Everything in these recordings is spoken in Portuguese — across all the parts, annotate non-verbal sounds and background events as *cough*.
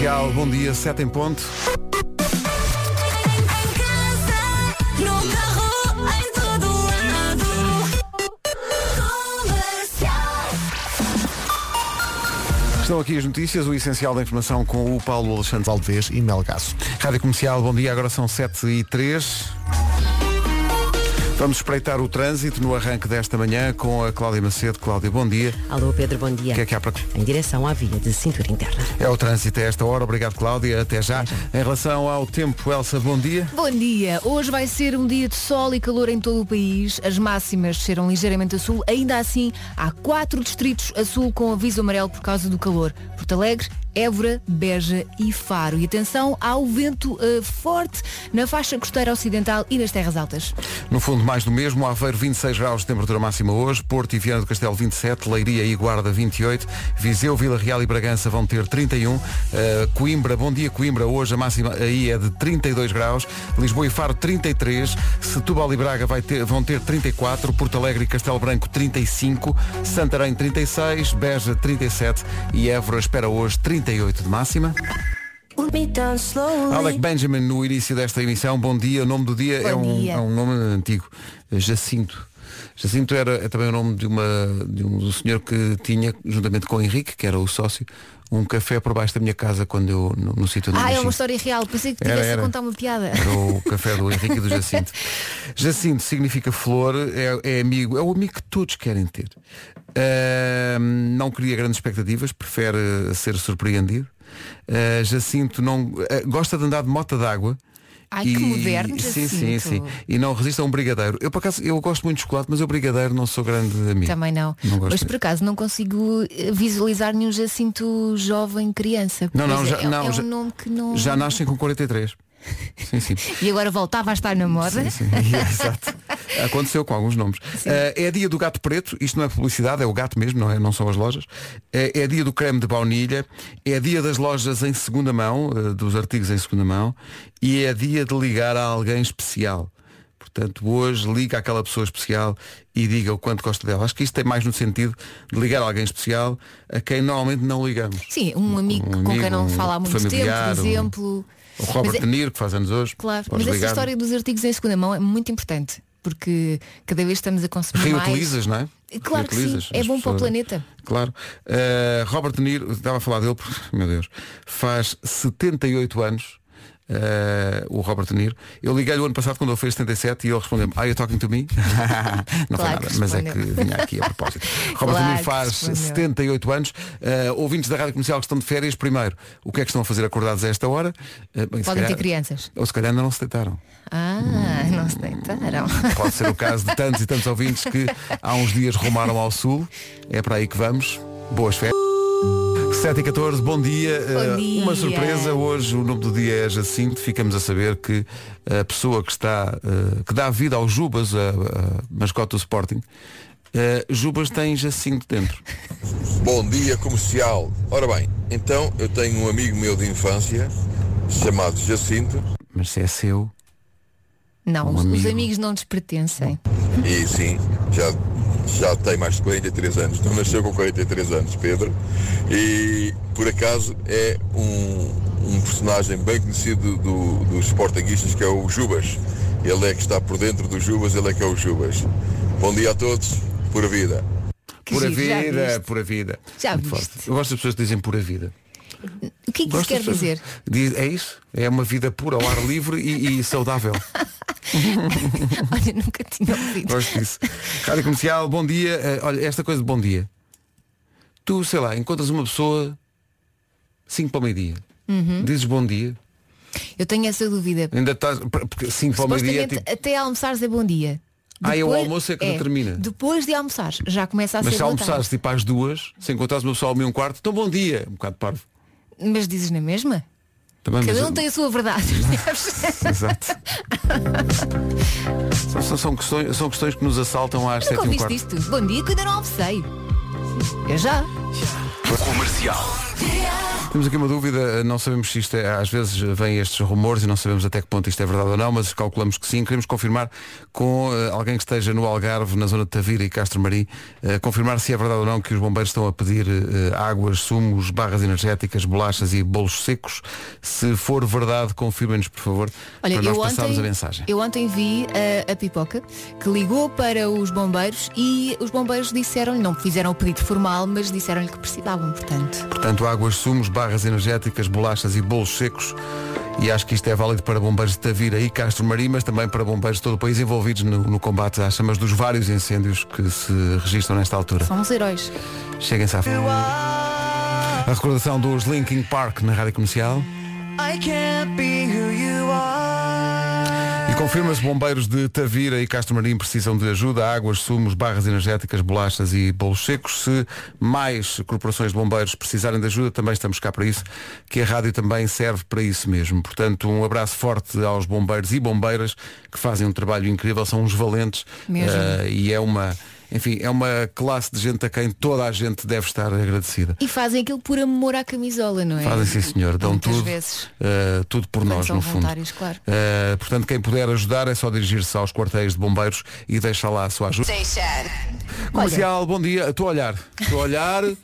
Comercial, bom dia, 7 em ponto. Estão aqui as notícias, o essencial da informação com o Paulo Alexandre Alves e Melgaço. Rádio Comercial, bom dia, agora são 7 e 3. Vamos espreitar o trânsito no arranque desta manhã com a Cláudia Macedo. Cláudia, bom dia. Alô Pedro, bom dia. O que é que há para... Em direção à via de cintura interna. É o trânsito a esta hora. Obrigado, Cláudia. Até já. Em relação ao tempo, Elsa, bom dia. Bom dia. Hoje vai ser um dia de sol e calor em todo o país. As máximas serão ligeiramente a sul. Ainda assim, há quatro distritos a sul com aviso amarelo por causa do calor. Porto Alegre, Évora, Beja e Faro. E atenção ao vento uh, forte na faixa costeira ocidental e nas terras altas. No fundo, mais do mesmo. Aveiro, 26 graus de temperatura máxima hoje. Porto e Viana do Castelo, 27. Leiria e Guarda, 28. Viseu, Vila Real e Bragança vão ter 31. Uh, Coimbra, bom dia Coimbra. Hoje a máxima aí é de 32 graus. Lisboa e Faro, 33. Setúbal e Braga ter, vão ter 34. Porto Alegre e Castelo Branco, 35. Santarém, 36. Beja, 37. E Évora espera hoje 38 de máxima. Alec Benjamin no início desta emissão. Bom dia. O nome do dia, é, um, dia. é um nome antigo. Jacinto. Jacinto era é também o nome de, uma, de um do senhor que tinha, juntamente com o Henrique, que era o sócio, um café por baixo da minha casa quando eu, no, no sítio onde Ah, é uma história real. Pensei que tivesse era. a contar uma piada. Era o café do Henrique e do Jacinto. *laughs* Jacinto significa flor, é, é amigo, é o amigo que todos querem ter. Ahm, não cria grandes expectativas, prefere ser surpreendido. Ah, Jacinto não ah, gosta de andar de mota d'água. Ai, que moderno, Sim, sim, sim. E não resiste a um brigadeiro. Eu por acaso eu gosto muito de chocolate, mas eu brigadeiro não sou grande amigo. Também não. Não gosto Mas por acaso não consigo eh, visualizar nenhum Jacinto jovem criança. Não, não, já- é- não, é um já- nome que não. Já nascem com 43. Sim, sim. E agora voltava a estar na moda. Sim, sim, *laughs* exato. Aconteceu com alguns nomes. Eh, é dia do gato preto, isto não é publicidade, é o gato mesmo, não, é, não são as lojas. Eh, é dia do creme de baunilha, é dia das lojas em segunda mão, eh, dos artigos em segunda mão, e é dia de ligar a alguém especial. Portanto, hoje liga àquela pessoa especial e diga o quanto gosta dela. Acho que isto tem mais no sentido de ligar a alguém especial a quem normalmente não ligamos. Sim, um amigo Um com quem amigo, não um fala há muito familiar, tempo, um- por exemplo. O Robert é- De Niro, que faz anos hoje. Claro, mas essa ligar. história dos artigos em segunda mão é muito importante. Porque cada vez estamos a consumir Reutilizas, não é? mais. Claro que sim, é bom para o pessoas- planeta. Claro. Uh, Robert De Niro, estava a falar dele, porque, meu Deus, faz 78 anos. Uh, o Robert De Niro. Eu liguei-lhe o ano passado quando ele fez 77 e ele respondeu-me, Are you talking to me? *laughs* Não foi Claro nada, que mas é que vinha aqui a propósito. *laughs* Robert Claro De Niro faz respondeu. 78 anos. Uh, ouvintes da Rádio Comercial que estão de férias, primeiro, o que é que estão a fazer acordados a esta hora? Uh, bem, Podem ter calhar- crianças. Ou se calhar ainda não se deitaram. Ah, não se deitaram. *laughs* Pode ser o caso de tantos e tantos ouvintes que há uns dias rumaram ao sul. É para aí que vamos. Boas férias. 7 e 14, bom dia. Bom Eh, dia. Uma surpresa, hoje o nome do dia é Jacinto. Ficamos a saber que a pessoa que está, eh, que dá vida ao Jubas, a, a mascote do Sporting, eh, Jubas tem Jacinto dentro. Bom dia comercial. Ora bem, então eu tenho um amigo meu de infância chamado Jacinto Mas se é seu, Não, Um os, os amigo. amigos não nos pertencem. e sim, já, já tem mais de 43 anos. Não nasceu com 43 anos, Pedro. E por acaso é um, um personagem bem conhecido do- dos Sportinguistas que é o Jubas. Ele é que está por dentro do Jubas, ele é que é o Jubas. Bom dia a todos, pura vida. Que pura giro, vida, pura vida. Já Muito viste? forte. Eu gosto das pessoas que dizem pura vida. O que é que isso quer dizer? Diz- é isso? É uma vida pura, ao ar livre e, e saudável. *laughs* *laughs* Olha, nunca tinha ouvido. Gosto disso. Rádio Comercial, bom dia. Eh, olha, esta coisa de bom dia. Tu, sei lá, encontras uma pessoa 5 para o meio-dia. Uhum. Dizes bom dia. Eu tenho essa dúvida. Ainda estás. Porque 5 para o meio-dia é tipo. até almoçares é bom dia. Ah, é o Depois- almoço é que não termina. Depois de almoçar, já começa a Mas ser se boa almoçares tipo às duas, se encontrares uma pessoa ao meio um quarto, então bom dia. Um bocado parvo. Mas dizes na mesma? Também, Cada um tem a sua verdade. *laughs* Exato. são, são- são questões, são questões que nos assaltam às 7 e um quarto. isto? Bom dia que ainda não almocei. Eu já. Comercial. Temos aqui uma dúvida, não sabemos se isto é, às vezes vêm estes rumores e não sabemos até que ponto isto é verdade ou não, mas calculamos que sim. Queremos confirmar com uh, alguém que esteja no Algarve, na zona de Tavira e Castro Marim, uh, confirmar se é verdade ou não que os bombeiros estão a pedir uh, águas, sumos, barras energéticas, bolachas e bolos secos. Se for verdade, confirmem-nos, por favor, Olha, para nós passarmos ontem, a mensagem. eu ontem vi a, a Pipoca que ligou para os bombeiros e os bombeiros disseram-lhe, não fizeram o pedido formal, mas disseram-lhe que precisavam, portanto. Portanto, águas, sumos, barras energéticas, bolachas e bolos secos. E acho que isto é válido para bombeiros de Tavira e Castro Marim, mas também para bombeiros de todo o país envolvidos no, no combate às chamas dos vários incêndios que se registram nesta altura. São os heróis. Cheguem-se à frente. A recordação dos Linkin Park na Rádio Comercial. E confirma-se bombeiros de Tavira e Castro Marim precisam de ajuda, águas, sumos, barras energéticas, bolachas e bolos secos. Se mais corporações de bombeiros precisarem de ajuda, também estamos cá para isso, que a rádio também serve para isso mesmo. Portanto, um abraço forte aos bombeiros e bombeiras que fazem um trabalho incrível, são uns valentes Mesmo. eh, e é uma, enfim, é uma classe de gente a quem toda a gente deve estar agradecida. E fazem aquilo por amor à camisola, não é? Fazem sim senhor, dão Muitas tudo, vezes. eh, tudo por Quando nós são no fundo. claro. Eh, portanto, quem puder ajudar é só dirigir-se aos quartéis de bombeiros e deixar lá a sua ajuda. Comercial, bom dia. Estou a olhar. Estou a olhar. *laughs*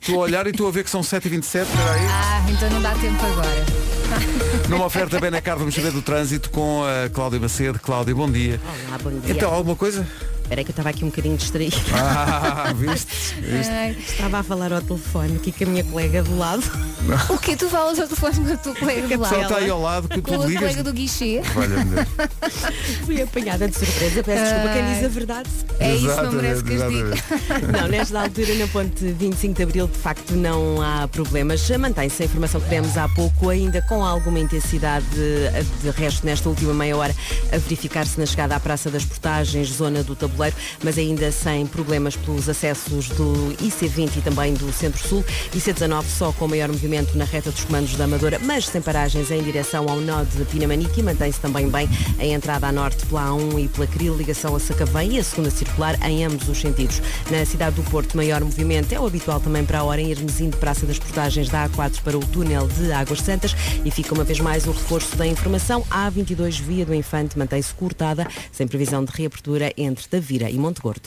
Estou a olhar e estou a ver que são 7h27. Espera aí. Ah, então não dá tempo agora. *laughs* Numa oferta Benacar, vamos saber do trânsito com a Cláudia Macedo. Cláudia, bom dia. Olá, bom dia. Então, alguma coisa? Espera aí que eu estava aqui um bocadinho distraída. *laughs* Ah, viste? viste? Ai, Estava a falar ao telefone aqui com a minha colega do lado. o que Tu falas ao telefone com a tua colega do Só lado? está aí ao lado que Com tu a ligas. colega do guichê. Fui apanhada de surpresa. Peço desculpa quem diz a verdade. É isso, não merece Exatamente, castigo. exatamente. Não, nesta altura, na ponte 25 de Abril, de facto não há problemas. Mantém-se a informação que demos há pouco, ainda com alguma intensidade de resto nesta última meia hora, a verificar-se na chegada à Praça das Portagens, zona do Tabuleiro, mas ainda sem problemas pelos acessos do IC20 e também do Centro-Sul. IC19 só com maior movimento na reta dos comandos da Amadora, mas sem paragens em direção ao nó de Pinamanique e mantém-se também bem a entrada a norte pela A1 e pela Cril, ligação a Sacavém e a segunda circular em ambos os sentidos. Na cidade do Porto, maior movimento é o habitual também para a hora em Hermesim de Praça das Portagens da A4 para o túnel de Águas Santas e fica uma vez mais o reforço da informação. A A22 Via do Infante mantém-se cortada, sem previsão de reabertura entre Tavira e Monte Gordo.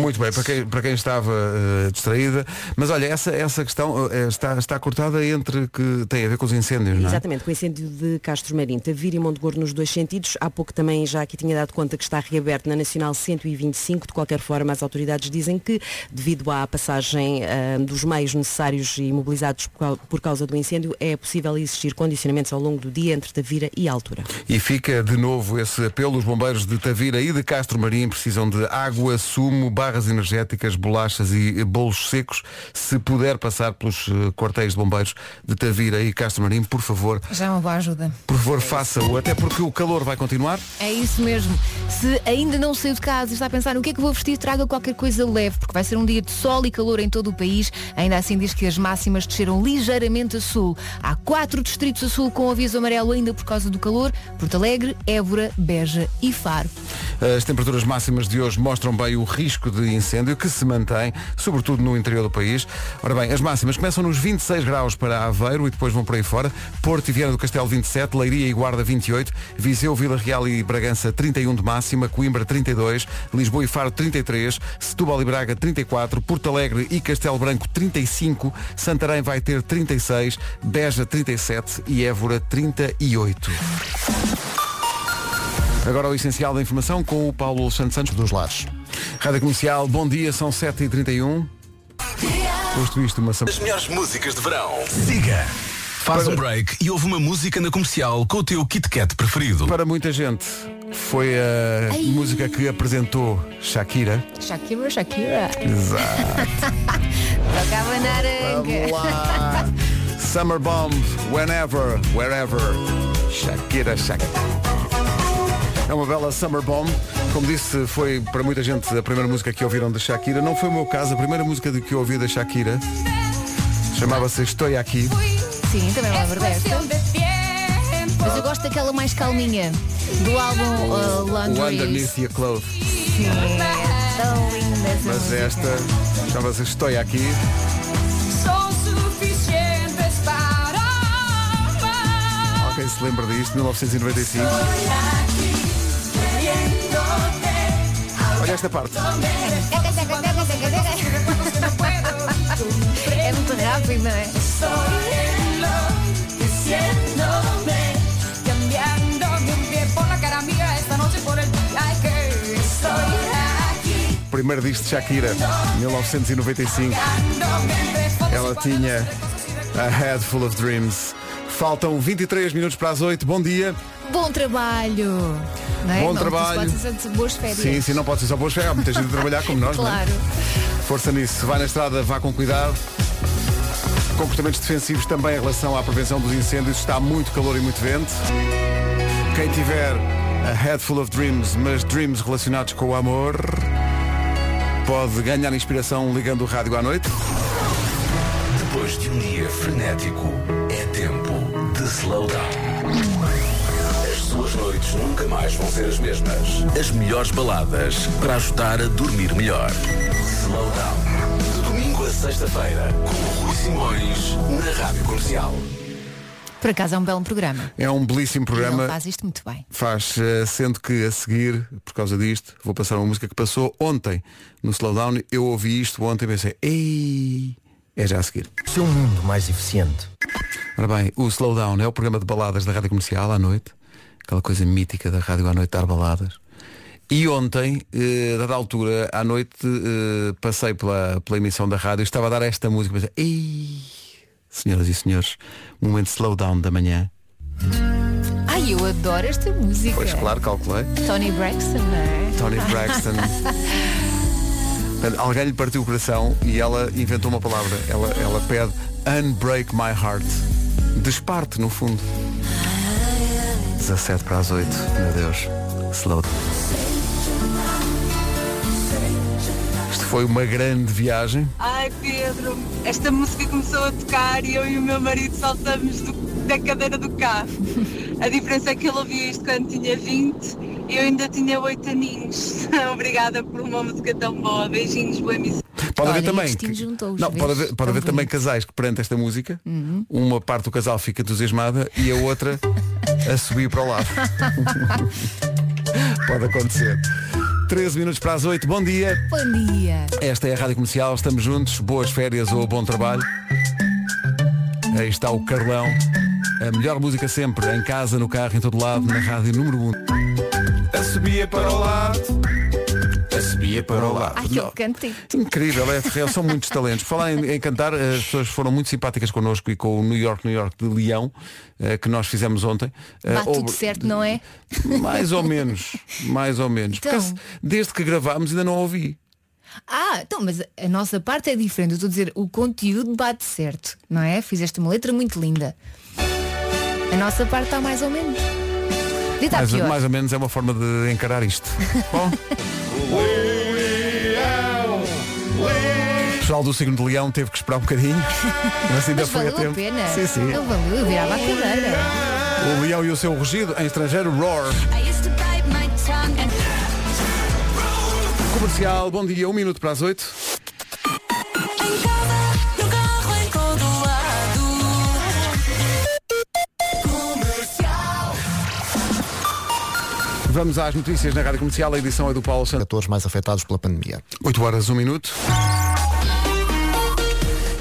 Muito bem, para quem, para quem estava eh, distraída. Mas olha, essa, essa questão eh, está, está cortada entre que tem a ver com os incêndios, não é? Exatamente, com o incêndio de Castro Marim, Tavira e Monte Gordo nos dois sentidos. Há pouco também já aqui tinha dado conta que está reaberto na Nacional 125. De qualquer forma, as autoridades dizem que, devido à passagem ah, dos meios necessários e mobilizados por causa do incêndio, é possível existir condicionamentos ao longo do dia entre Tavira e Altura. E fica de novo esse apelo. Os bombeiros de Tavira e de Castro Marim precisam de água, sumo, barras energéticas, bolachas e bolos secos. Se puder passar pelos eh, quartéis de bombeiros de Tavira e Castro Marim, por favor, Já é uma boa ajuda. por favor, faça-o. Até porque o calor vai continuar. É isso mesmo. Se ainda não saiu de casa e está a pensar no que é que vou vestir, traga qualquer coisa leve, porque vai ser um dia de sol e calor em todo o país. Ainda assim diz que as máximas desceram ligeiramente a sul. Há quatro distritos a sul com aviso amarelo ainda por causa do calor. Porto Alegre, Évora, Beja e Faro. As temperaturas máximas de hoje mostram bem o risco de incêndio que se mantém, sobretudo no interior do país. Ora bem, as máximas começam nos 26 graus para Aveiro e depois vão por aí fora. Porto e Viana do Castelo 27, Leiria e Guarda 28, Viseu, Vila Real e Bragança 31 de máxima, Coimbra 32, Lisboa e Faro 33, Setúbal e Braga 34, Porto Alegre e Castelo Branco 35, Santarém vai ter 36, Beja 37 e Évora 38. Agora o essencial da informação com o Paulo Alexandre Santos dos Lares. Rádio Comercial, bom dia, são 7h31. Posto isto, uma As melhores músicas de verão. Siga. Faz um break e ouve uma música na comercial com o teu Kit Kat preferido. Para muita gente, foi a música que apresentou Shakira. Shakira, Shakira. Exato. *laughs* Tocava naranja. Lá. Summer Bomb, whenever, wherever. Shakira, Shakira. É uma bela Summer Bomb. Como disse, foi para muita gente a primeira música que ouviram de Shakira. Não foi o meu caso. A primeira música de que eu ouvi da Shakira chamava-se Estou Aqui. Sim, também me lembro desta. Mas eu gosto daquela mais calminha. Do álbum uh, O Laundry. Underneath Your Clothes. Sim, é tão linda essa Mas música. esta chama-se Estou Aqui. Sou suficiente para lembra disto, 1995. Esta parte. É muito rápido, não é? Primeiro disco de Shakira, 1995. Ela tinha A Head Full of Dreams. Faltam 23 minutos para as 8. Bom dia. Bom trabalho. Não é? Bom não, trabalho. Pode ser só de boas férias. Sim, sim, não pode ser só boas férias. Há muita gente a trabalhar como nós, não é? Claro. Força nisso. Se vai na estrada, vá com cuidado. Comportamentos defensivos também em relação à prevenção dos incêndios. Está muito calor e muito vento. Quem tiver a head full of dreams, mas dreams relacionados com o amor, pode ganhar inspiração ligando o rádio à noite. Depois de um dia frenético, é de slow down. As suas noites nunca mais vão ser as mesmas. As melhores baladas para ajudar a dormir melhor. Slow down. De domingo a sexta-feira, com o Rui Simões, na Rádio Comercial. Por acaso é um belo programa. É um belíssimo programa. ele faz isto muito bem. Faz, eh, sendo que a seguir, por causa disto, vou passar uma música que passou ontem no Slowdown. Eu ouvi isto ontem e pensei, ei, é já a seguir. Seu mundo mais eficiente. Ora bem, o Slowdown é o programa de baladas da Rádio Comercial à noite. Aquela coisa mítica da Rádio à noite dar baladas. E ontem, eh, dada altura, à noite, eh, passei pela, pela emissão da rádio e estava a dar esta música. Pensei, ei, senhoras e senhores, um momento de slowdown da manhã. Ai, eu adoro esta música. Pois claro, calculei. Tony Braxton, não é? Tony Braxton. *laughs* Portanto, Alguém lhe partiu o coração e ela inventou uma palavra. Ela, ela pede Unbreak My Heart. Desparte, no fundo. 17 para as 8. Meu Deus. Slow. Isto foi uma grande viagem. Ai Pedro, esta música começou a tocar e eu e o meu marido saltamos do- da cadeira do carro. A diferença é que ele ouvia isto quando tinha 20 e eu ainda tinha 8 aninhos. *laughs* Obrigada por uma música tão boa. Beijinhos, boa emissão. Pode Olha, haver também. juntou-os, não, pode haver, pode haver também casais que perante esta música, Uhum. uma parte do casal fica entusiasmada e a outra a subir para o lado. *laughs* pode acontecer. 13 minutos para as 8. Bom dia. Bom dia. Esta é a Rádio Comercial, estamos juntos, boas férias ou bom trabalho. Aí está o Carlão, a melhor música sempre, em casa, no carro, em todo lado, na rádio número 1. A subia para o lado, subia para o lado. Ai, que eu cantei. Incrível, é real, são muitos talentos. Falar em, em cantar, as pessoas foram muito simpáticas connosco e com o New York, New York de Leão, eh, que nós fizemos ontem. Eh, Bate tudo certo, não é? Mais ou menos, mais ou menos. Então. acaso, desde que gravámos ainda não ouvi. Ah, então, mas a nossa parte é diferente. Eu estou a dizer, o conteúdo bate certo, não é? Fizeste uma letra muito linda. A nossa parte está mais ou menos. Mais, mais ou menos é uma forma de encarar isto. Bom. *laughs* O pessoal do signo de Leão teve que esperar um bocadinho, *laughs* mas ainda Mas foi a valeu a tempo. pena. Sim, sim. Não valeu, virava a cadeira. O Leão e o seu rugido em estrangeiro Roar. Comercial, bom dia, um minuto para as oito. Vamos às notícias na Rádio Comercial, a edição é do Paulo Santos. Atores mais afetados pela pandemia. 8 horas, 1 minuto.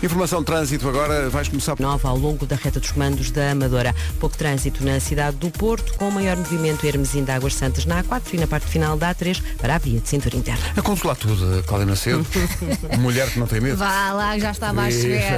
Informação de trânsito agora, vais começar por... Nova ao longo da reta dos comandos da Amadora. Pouco trânsito na cidade do Porto, com maior movimento Hermesim de Águas Santas na A4 e na parte final da A3 para a via de cintura interna. A controlar tudo, Cláudia Macedo. *laughs* Mulher que não tem medo. Vá lá, já estava à espera.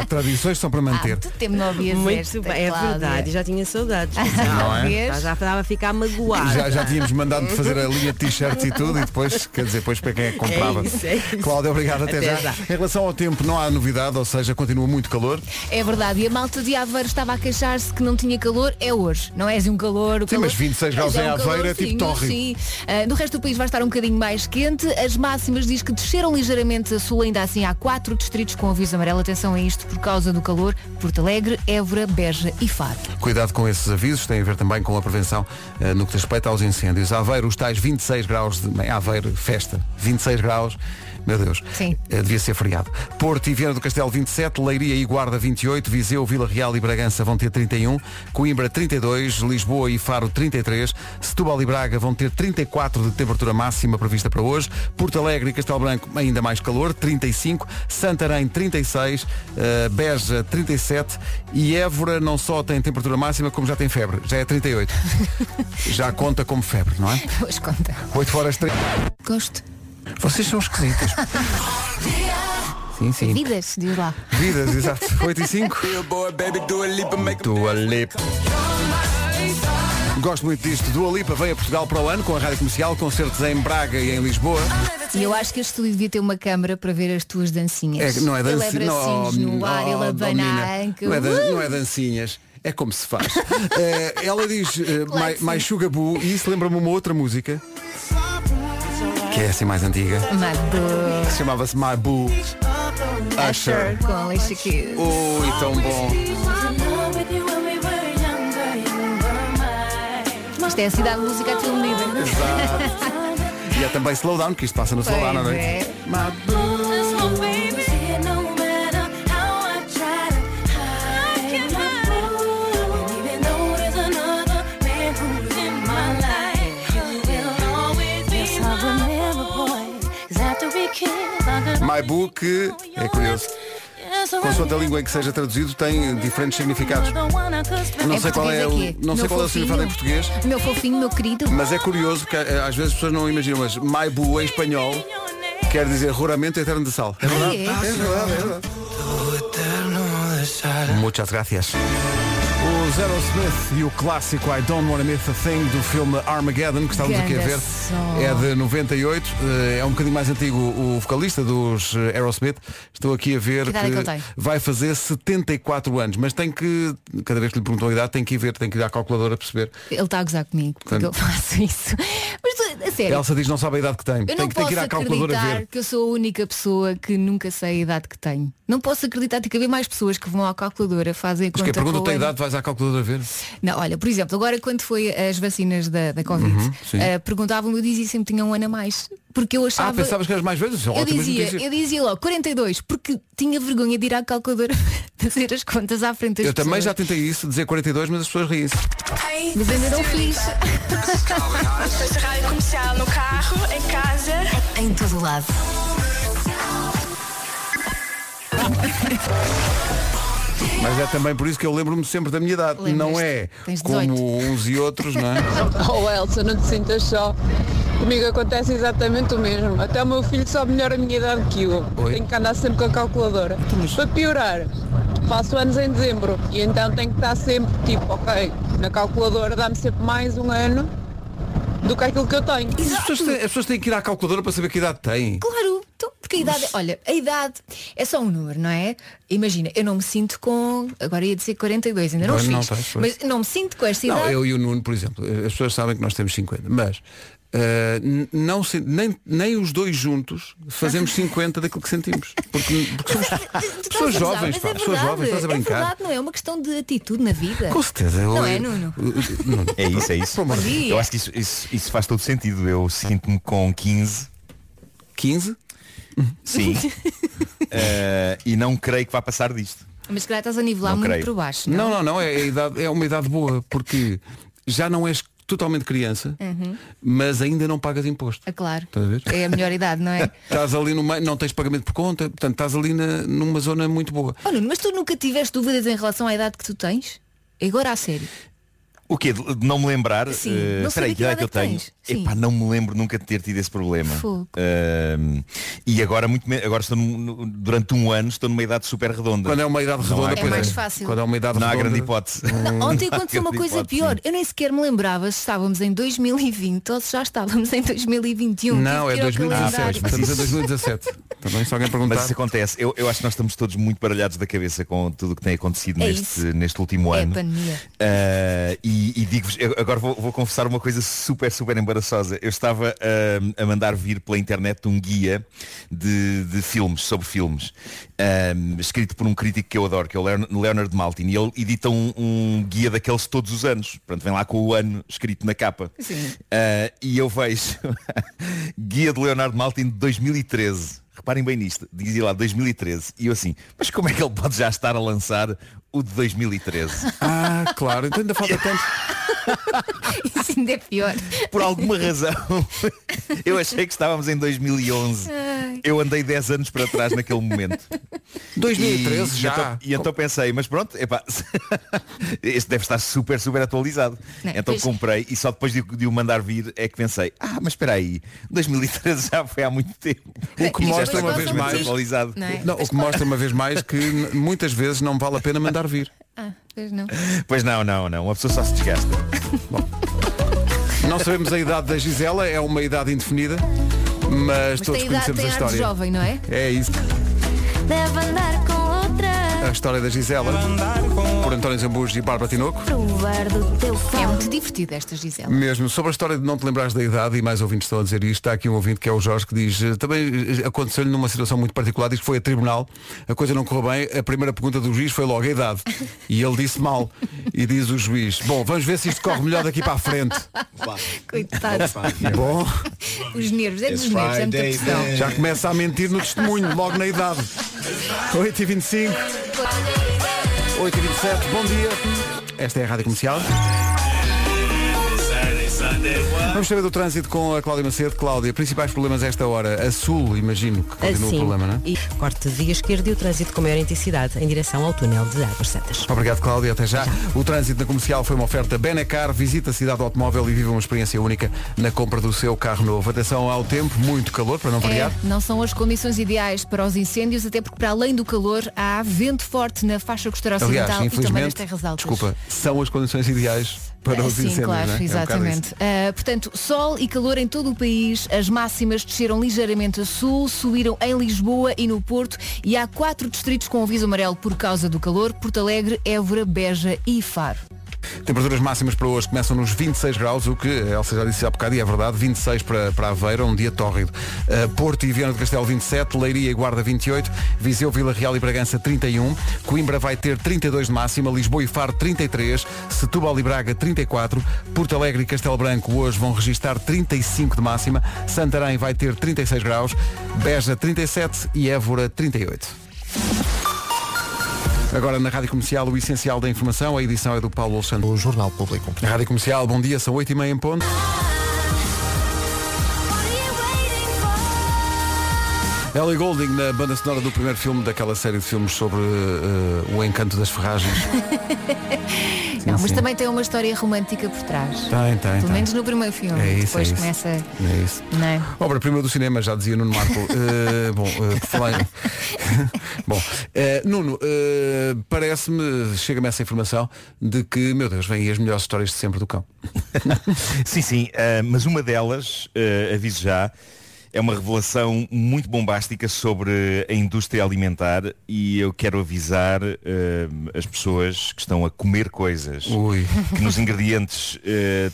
Há tradições que são para manter. Ah, tempo não ouvias Muito esta, bem, é Cláudia. verdade, já tinha saudades. *laughs* Não é? Já, já estava a ficar magoada. Já, já tínhamos mandado fazer a linha de t-shirts e tudo e depois, quer dizer, depois para quem é que comprava. É isso, é isso. Cláudia, obrigado, até, Até já. já. Em relação ao tempo, não há novidade, ou seja, continua muito calor. É verdade, e a malta de Aveiro estava a queixar-se que não tinha calor, é hoje. Não é assim um calor. o Sim, calor- mas 26 graus Mas em um Aveiro é tipo torre. Sim. Ah, no resto do país vai estar um bocadinho mais quente. As máximas diz que desceram ligeiramente a sul, ainda assim há quatro distritos com aviso amarelo. Atenção a isto por causa do calor. Porto Alegre, Évora, Beja e Faro. Cuidado com esses avisos, tem a ver também com a prevenção eh, no que diz respeito aos incêndios. Aveiro, os tais 26 graus de. Aveiro, festa, 26 graus. Meu Deus. Sim. Eh, devia ser feriado. Porto e Viana do Castelo 27, Leiria e Guarda 28, Viseu, Vila Real e Bragança vão ter 31, Coimbra 32, Lisboa e Faro 33, Setúbal e Braga vão ter 34 de temperatura máxima prevista para hoje, Porto Alegre e Castelo Branco ainda mais calor, 35, Santarém 36, eh, Beja 37 e Évora não só tem temperatura máxima como já tem febre, já é 38. *laughs* já conta como febre, não é? Pois conta. 8 horas 3. Gosto. Vocês são esquisitas. Sim, sim. Vidas, diz lá. Vidas, exato. 8 e 5. Dua Lipa. Gosto muito disto. Dua Lipa vem a Portugal para o ano com a Rádio Comercial, concertos em Braga e em Lisboa. E eu acho que este estúdio devia ter uma câmara para ver as tuas dancinhas. É, não é Ele é dancinhas. bracinhos no ar, ele abana a anca. Não, é dan- Uh! não é dancinhas. É como se faz. *laughs* Eh, ela diz eh, Claro. My Sugar Boo e isso lembra-me uma outra música que é assim mais antiga chamava-se My Boo Usher. Com Alicia Keys. Ui, tão bom. Isto é a cidade de música a tua medida. E é também Slowdown, que isto passa no Slowdown noite. é. My Boo que é curioso. Consoante a língua em que seja traduzido tem diferentes significados. Não Em sei qual é o, português é quê? não sei Meu qual é o significado em fofinho. português, Meu fofinho, meu querido. mas é curioso porque eh, às vezes as pessoas não imaginam, mas My Boo em espanhol quer dizer roramento eterno de sal. É verdade. é? É verdade, é verdade. Muchas gracias. O Zero Smith e o clássico I Don't Wanna Miss a Thing do filme Armageddon, que estávamos aqui a ver, é de 98. eh, É um bocadinho mais antigo o vocalista dos eh, Aerosmith. Estou aqui a ver Que é que tem? vai fazer 74 anos, mas tem que, cada vez que lhe perguntam a idade, tem que ir ver, tem que ir à calculadora perceber. Ele está a gozar comigo porque eu *laughs* faço isso. Mas a sério. Elsa diz não sabe a idade que tem. Eu tem, não que- tem posso que ir à calculadora acreditar ver. que eu sou a única pessoa que nunca sei a idade que tenho. Não posso acreditar, que haver mais pessoas que vão à calculadora, fazem a Mas conta que a pergunta tem idade, vais à calculadora ver. Não, olha, por exemplo, agora quando foi as vacinas da, da Covid, Uhum, eh, perguntavam-me, eu dizia sempre que tinha um ano a mais. Porque eu Ah, achava. pensavas que eras mais? Isso é eu ótimas dizia, notícias. eu dizia logo 42, porque tinha vergonha de ir à calculadora *laughs* fazer as contas à frente das Eu também já pessoas. tentei isso, dizer 42, mas as pessoas riem-se. Mas ainda não fiz. *laughs* Rádio comercial no carro, em casa. em todo lado. Mas é também por isso que eu lembro-me sempre da minha idade. Lembras-te? Não é como 18. uns e outros, não é? *laughs* Oh Elsa, não te sintas só. Comigo acontece exatamente o mesmo. Até o meu filho sabe melhor a minha idade que eu. Oi? Tenho que andar sempre com a calculadora. Para piorar, faço anos em dezembro e então tenho que estar sempre tipo, ok, na calculadora dá-me sempre mais um ano do que aquilo que eu tenho. As pessoas, têm, as pessoas têm que ir à calculadora para saber que idade têm. Claro, então, porque a idade, olha, a idade é só um número, não é? Imagina, eu não me sinto com, agora ia dizer 42, ainda não fiz, não estás, pois. mas não me sinto com esta Não, idade. eu e o Nuno, por exemplo, as pessoas sabem que nós temos 50, mas eh, n- não se- nem, nem os dois juntos fazemos *laughs* 50 daquilo que sentimos. Porque, porque somos estás pessoas jovens, pá, é pessoas verdade, jovens, estás a É brincar. verdade, não é? É uma questão de atitude na vida. Com certeza. Não é, Nuno? É isso, é isso. Eu acho que isso, isso, isso faz todo sentido. Eu sinto-me com 15, 15? Sim, *laughs* eh, e não creio que vá passar disto. Mas se calhar estás a nivelar Não muito creio. por baixo. Não, não, não, é, a idade, é uma idade boa, porque já não és totalmente criança, mas ainda não pagas imposto. É claro. Estás a ver? É a melhor idade, não é? *laughs* Estás ali no meio, não tens pagamento por conta, portanto estás ali na- numa zona muito boa. Oh, Nuno, mas tu nunca tiveste dúvidas em relação à idade que tu tens? Agora a sério. O quê? De não me lembrar? Sim, eh, não espera saber aí, que idade é que eu é que tenho? Sim. Epá, não me lembro nunca de ter tido esse problema. Ehm, e agora, muito me- agora estou num- durante um ano estou numa idade super redonda. Quando é uma idade Não redonda, há- É pois mais fácil. Quando é uma idade Não há redonda, grande hipótese. Não, ontem aconteceu *laughs* uma coisa hipótese, pior. sim. Eu nem sequer me lembrava se estávamos em 2020 ou se já estávamos em 2021. Não, é Tive que ir ao 2017. calendário. mas Estamos em isso- 2017. Também se alguém perguntar. Mas isso acontece. Eu, eu acho que nós estamos todos muito baralhados da cabeça com tudo o que tem acontecido É neste, isso. neste último É a ano. pandemia. Ah, e e digo-vos, agora vou, vou confessar uma coisa super, super embaraçosa. Eu estava ah, a mandar vir pela internet um guia de, de filmes, sobre filmes, escrito por um crítico que eu adoro, que é o Leon- Leonard Maltin, e ele edita um, um guia daqueles todos os anos. Pronto, vem lá com o ano escrito na capa. Ah, e eu vejo *laughs* guia de Leonardo Maltin de 2013. Reparem bem nisto, dizia lá 2013, e eu assim, mas como é que ele pode já estar a lançar o de 2013? *laughs* Ah, claro, então ainda falta tanto. *laughs* Isso ainda é pior. Por alguma razão, *laughs* eu achei que estávamos em 2011. Ai. Eu andei 10 anos para trás naquele momento. 2013 e, já. E então, e então pensei, mas pronto, epá, este deve estar super, super atualizado. Não, então pois- comprei e só depois de, de o mandar vir é que pensei, ah, mas espera aí, 2013 já foi há muito tempo. O que já mostra uma vez mais-. Não é? Não, o que mostra uma vez mais que muitas vezes não vale a pena mandar vir. Ah, pois não. Pois não, não, não. Uma pessoa só se desgasta. Não sabemos a idade da Gisela, é uma idade indefinida, mas, Mas todos tem idade, conhecemos tem a ar de história. jovem, não é? É isso. Deve andar com. A história da Gisela, por António Zambujo e Bárbara Tinoco. É muito divertida esta Gisela. Mesmo sobre a história de não te lembrares da idade, e mais ouvintes estão a dizer isto, está aqui um ouvinte que é o Jorge que diz, eh, também eh, aconteceu-lhe numa situação muito particular, diz que foi a tribunal, a coisa não correu bem, a primeira pergunta do juiz foi logo a idade. *laughs* E ele disse mal. E diz o juiz, bom, vamos ver se isto corre melhor daqui para a frente. *laughs* Coitado. Bom, Os nervos, é dos nervos, é muita pressão. já começa a mentir no testemunho, logo na idade. 8h25. 8h27, bom dia. Esta é a Rádio Comercial. Vamos saber do trânsito com a Cláudia Macedo. Cláudia, principais problemas a esta hora. A sul, imagino que continua Assim, o problema, não é? e corte de via esquerda e o trânsito com maior intensidade em direção ao túnel de Águas Santas. Obrigado, Cláudia. Até já. O trânsito na comercial foi uma oferta Benecar. Visita a cidade do automóvel e vive uma experiência única na compra do seu carro novo. Atenção ao tempo, muito calor, para não variar. É, não são as condições ideais para os incêndios, até porque para além do calor há vento forte na faixa costeira ocidental Aliás, e também nas terras altas. desculpa, são as condições ideais para Ah, os Sim, incêndios, claro, não é? É um exatamente. Ah, portanto, sol e calor em todo o país, as máximas desceram ligeiramente a sul, subiram em Lisboa e no Porto e há quatro distritos com aviso amarelo por causa do calor, Porto Alegre, Évora, Beja e Faro. Temperaturas máximas para hoje começam nos 26 graus, o que a Elsa já disse há bocado e é verdade, 26 para, para Aveira, um dia tórrido. Uh, Porto e Viana do Castelo 27, Leiria e Guarda 28, Viseu, Vila Real e Bragança 31, Coimbra vai ter 32 de máxima, Lisboa e Faro 33, Setúbal e Braga 34, Porto Alegre e Castelo Branco hoje vão registrar 35 de máxima, Santarém vai ter 36 graus, Beja 37 e Évora 38. Agora na Rádio Comercial, o essencial da informação, a edição é do Paulo Alexandre. O Jornal Público. Na Rádio Comercial, bom dia, são 8h30 em ponto. Ellie Goulding na banda sonora do primeiro filme daquela série de filmes sobre eh, o encanto das ferragens. *laughs* não, mas sim. também tem uma história romântica por trás. Tem, tem, Pelo tem. menos no primeiro filme. É isso, Depois é isso. começa. É isso. Não é? Obra-prima do cinema, já dizia Nuno Marco. *laughs* Eh, bom, eh, por falar em- *laughs* bom eh, Nuno, eh, parece-me, chega-me essa informação de que, meu Deus, vêm aí as melhores histórias de sempre do cão. *laughs* Sim, sim, mas uma delas, aviso já, é uma revelação muito bombástica sobre a indústria alimentar e eu quero avisar ah, as pessoas que estão a comer coisas Ui. que nos ingredientes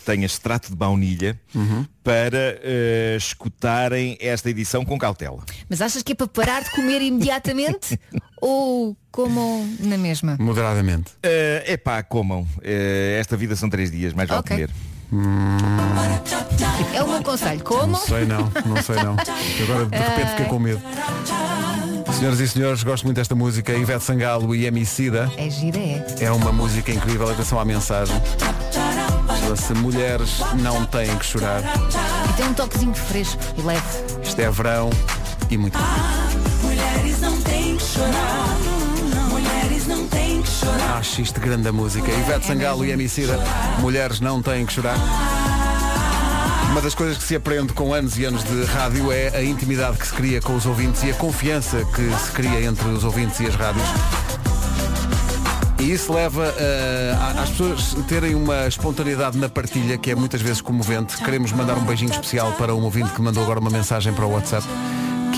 tenha extrato de baunilha Uhum. para ah, escutarem esta edição com cautela. Mas achas que é para parar de comer imediatamente? *laughs* Ou como na mesma? Moderadamente. É pá, comam. Ah, esta vida são três dias, mais vale Ok. comer. É o meu conselho. Como? Não sei não, não sei não. Agora de repente fiquei com medo. Senhoras e senhores, gosto muito desta música. Ivete Sangalo e Emicida. É gira, é. É uma música incrível, atenção à mensagem. Chama-se Mulheres não têm que chorar. E tem um toquezinho fresco e leve. Isto é verão e muito bom. Mulheres não têm que chorar. Acho isto grande a música. Ivete Sangalo e Emicida. Mulheres não têm que chorar. Uma das coisas que se aprende com anos e anos de rádio é a intimidade que se cria com os ouvintes e a confiança que se cria entre os ouvintes e as rádios. E isso leva a- às pessoas terem uma espontaneidade na partilha que é muitas vezes comovente. Queremos mandar um beijinho especial para um ouvinte que mandou agora uma mensagem para o WhatsApp,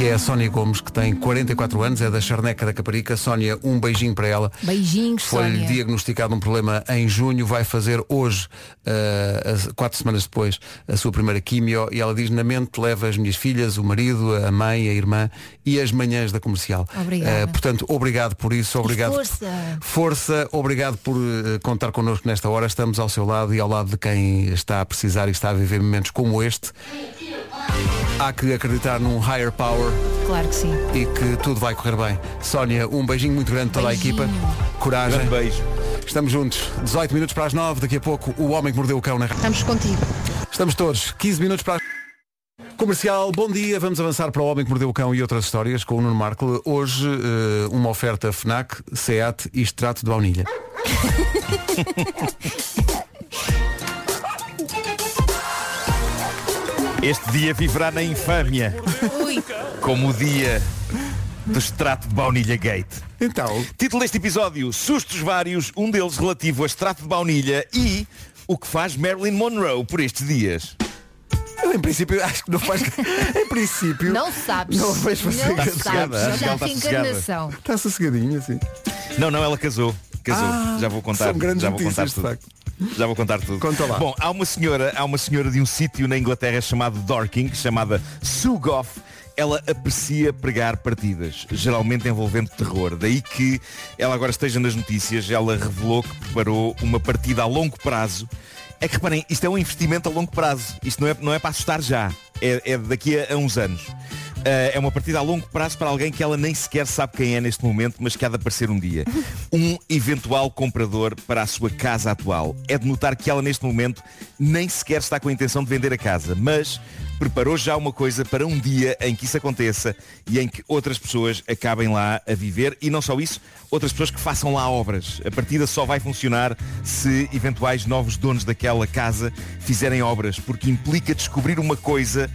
que é a Sónia Gomes, que tem 44 anos, é da Charneca da Caparica. Sónia, um beijinho para ela. Beijinhos, Foi-lhe diagnosticado um problema em junho, vai fazer hoje, as- quatro semanas depois, a sua primeira quimio e ela diz, na mente leva as minhas filhas, o marido, a mãe, a irmã e as manhãs da comercial. Obrigada. Eh, portanto, obrigado por isso, obrigado. força. Força, obrigado por eh, contar connosco nesta hora. Estamos ao seu lado e ao lado de quem está a precisar e está a viver momentos como este. Há que acreditar num higher power Claro que sim. e que tudo vai correr bem. Sónia, um beijinho muito grande a toda Beijinho. a equipa. Coragem. Grande beijo. Estamos juntos. 18 minutos para as 9. Daqui a pouco o homem que mordeu o cão na Estamos contigo. Estamos todos. 15 minutos para as... Comercial, bom dia. Vamos avançar para o Homem que Mordeu o Cão e outras histórias com o Nuno Marco. Hoje, eh, uma oferta FNAC, SEAT e extrato de baunilha. *laughs* Este dia viverá na infâmia, como o dia do extrato de baunilha gate. Então, Título deste episódio, sustos vários, um deles relativo a extrato de baunilha e o que faz Marilyn Monroe por estes dias. eu em princípio *laughs* acho que não faz. em princípio. Não sabes. Não vejo Não você sabes. sossegada, acho que Já ela está tem sossegada. encarnação. Está sossegadinho assim. Não, não, ela casou. Casou. Ah, já vou contar. são grandes já vou contar tudo. facto. Já vou contar tudo. Conta lá. Bom, há uma senhora, há uma senhora de um sítio na Inglaterra chamado Dorking, chamada Sue Goff. Ela aprecia pregar partidas, geralmente envolvendo terror. Daí que ela agora esteja nas notícias, ela revelou que preparou uma partida a longo prazo. É que reparem, isto é um investimento a longo prazo. Isto não é, não é para assustar já. É, é daqui a, a uns anos. Uh, é uma partida a longo prazo para alguém que ela nem sequer sabe quem é neste momento, mas que há de aparecer um dia. *laughs* Um eventual comprador para a sua casa atual. É de notar que ela neste momento nem sequer está com a intenção de vender a casa, mas preparou já uma coisa para um dia em que isso aconteça e em que outras pessoas acabem lá a viver e não só isso, outras pessoas que façam lá obras. A partida só vai funcionar se eventuais novos donos daquela casa fizerem obras, porque implica descobrir uma coisa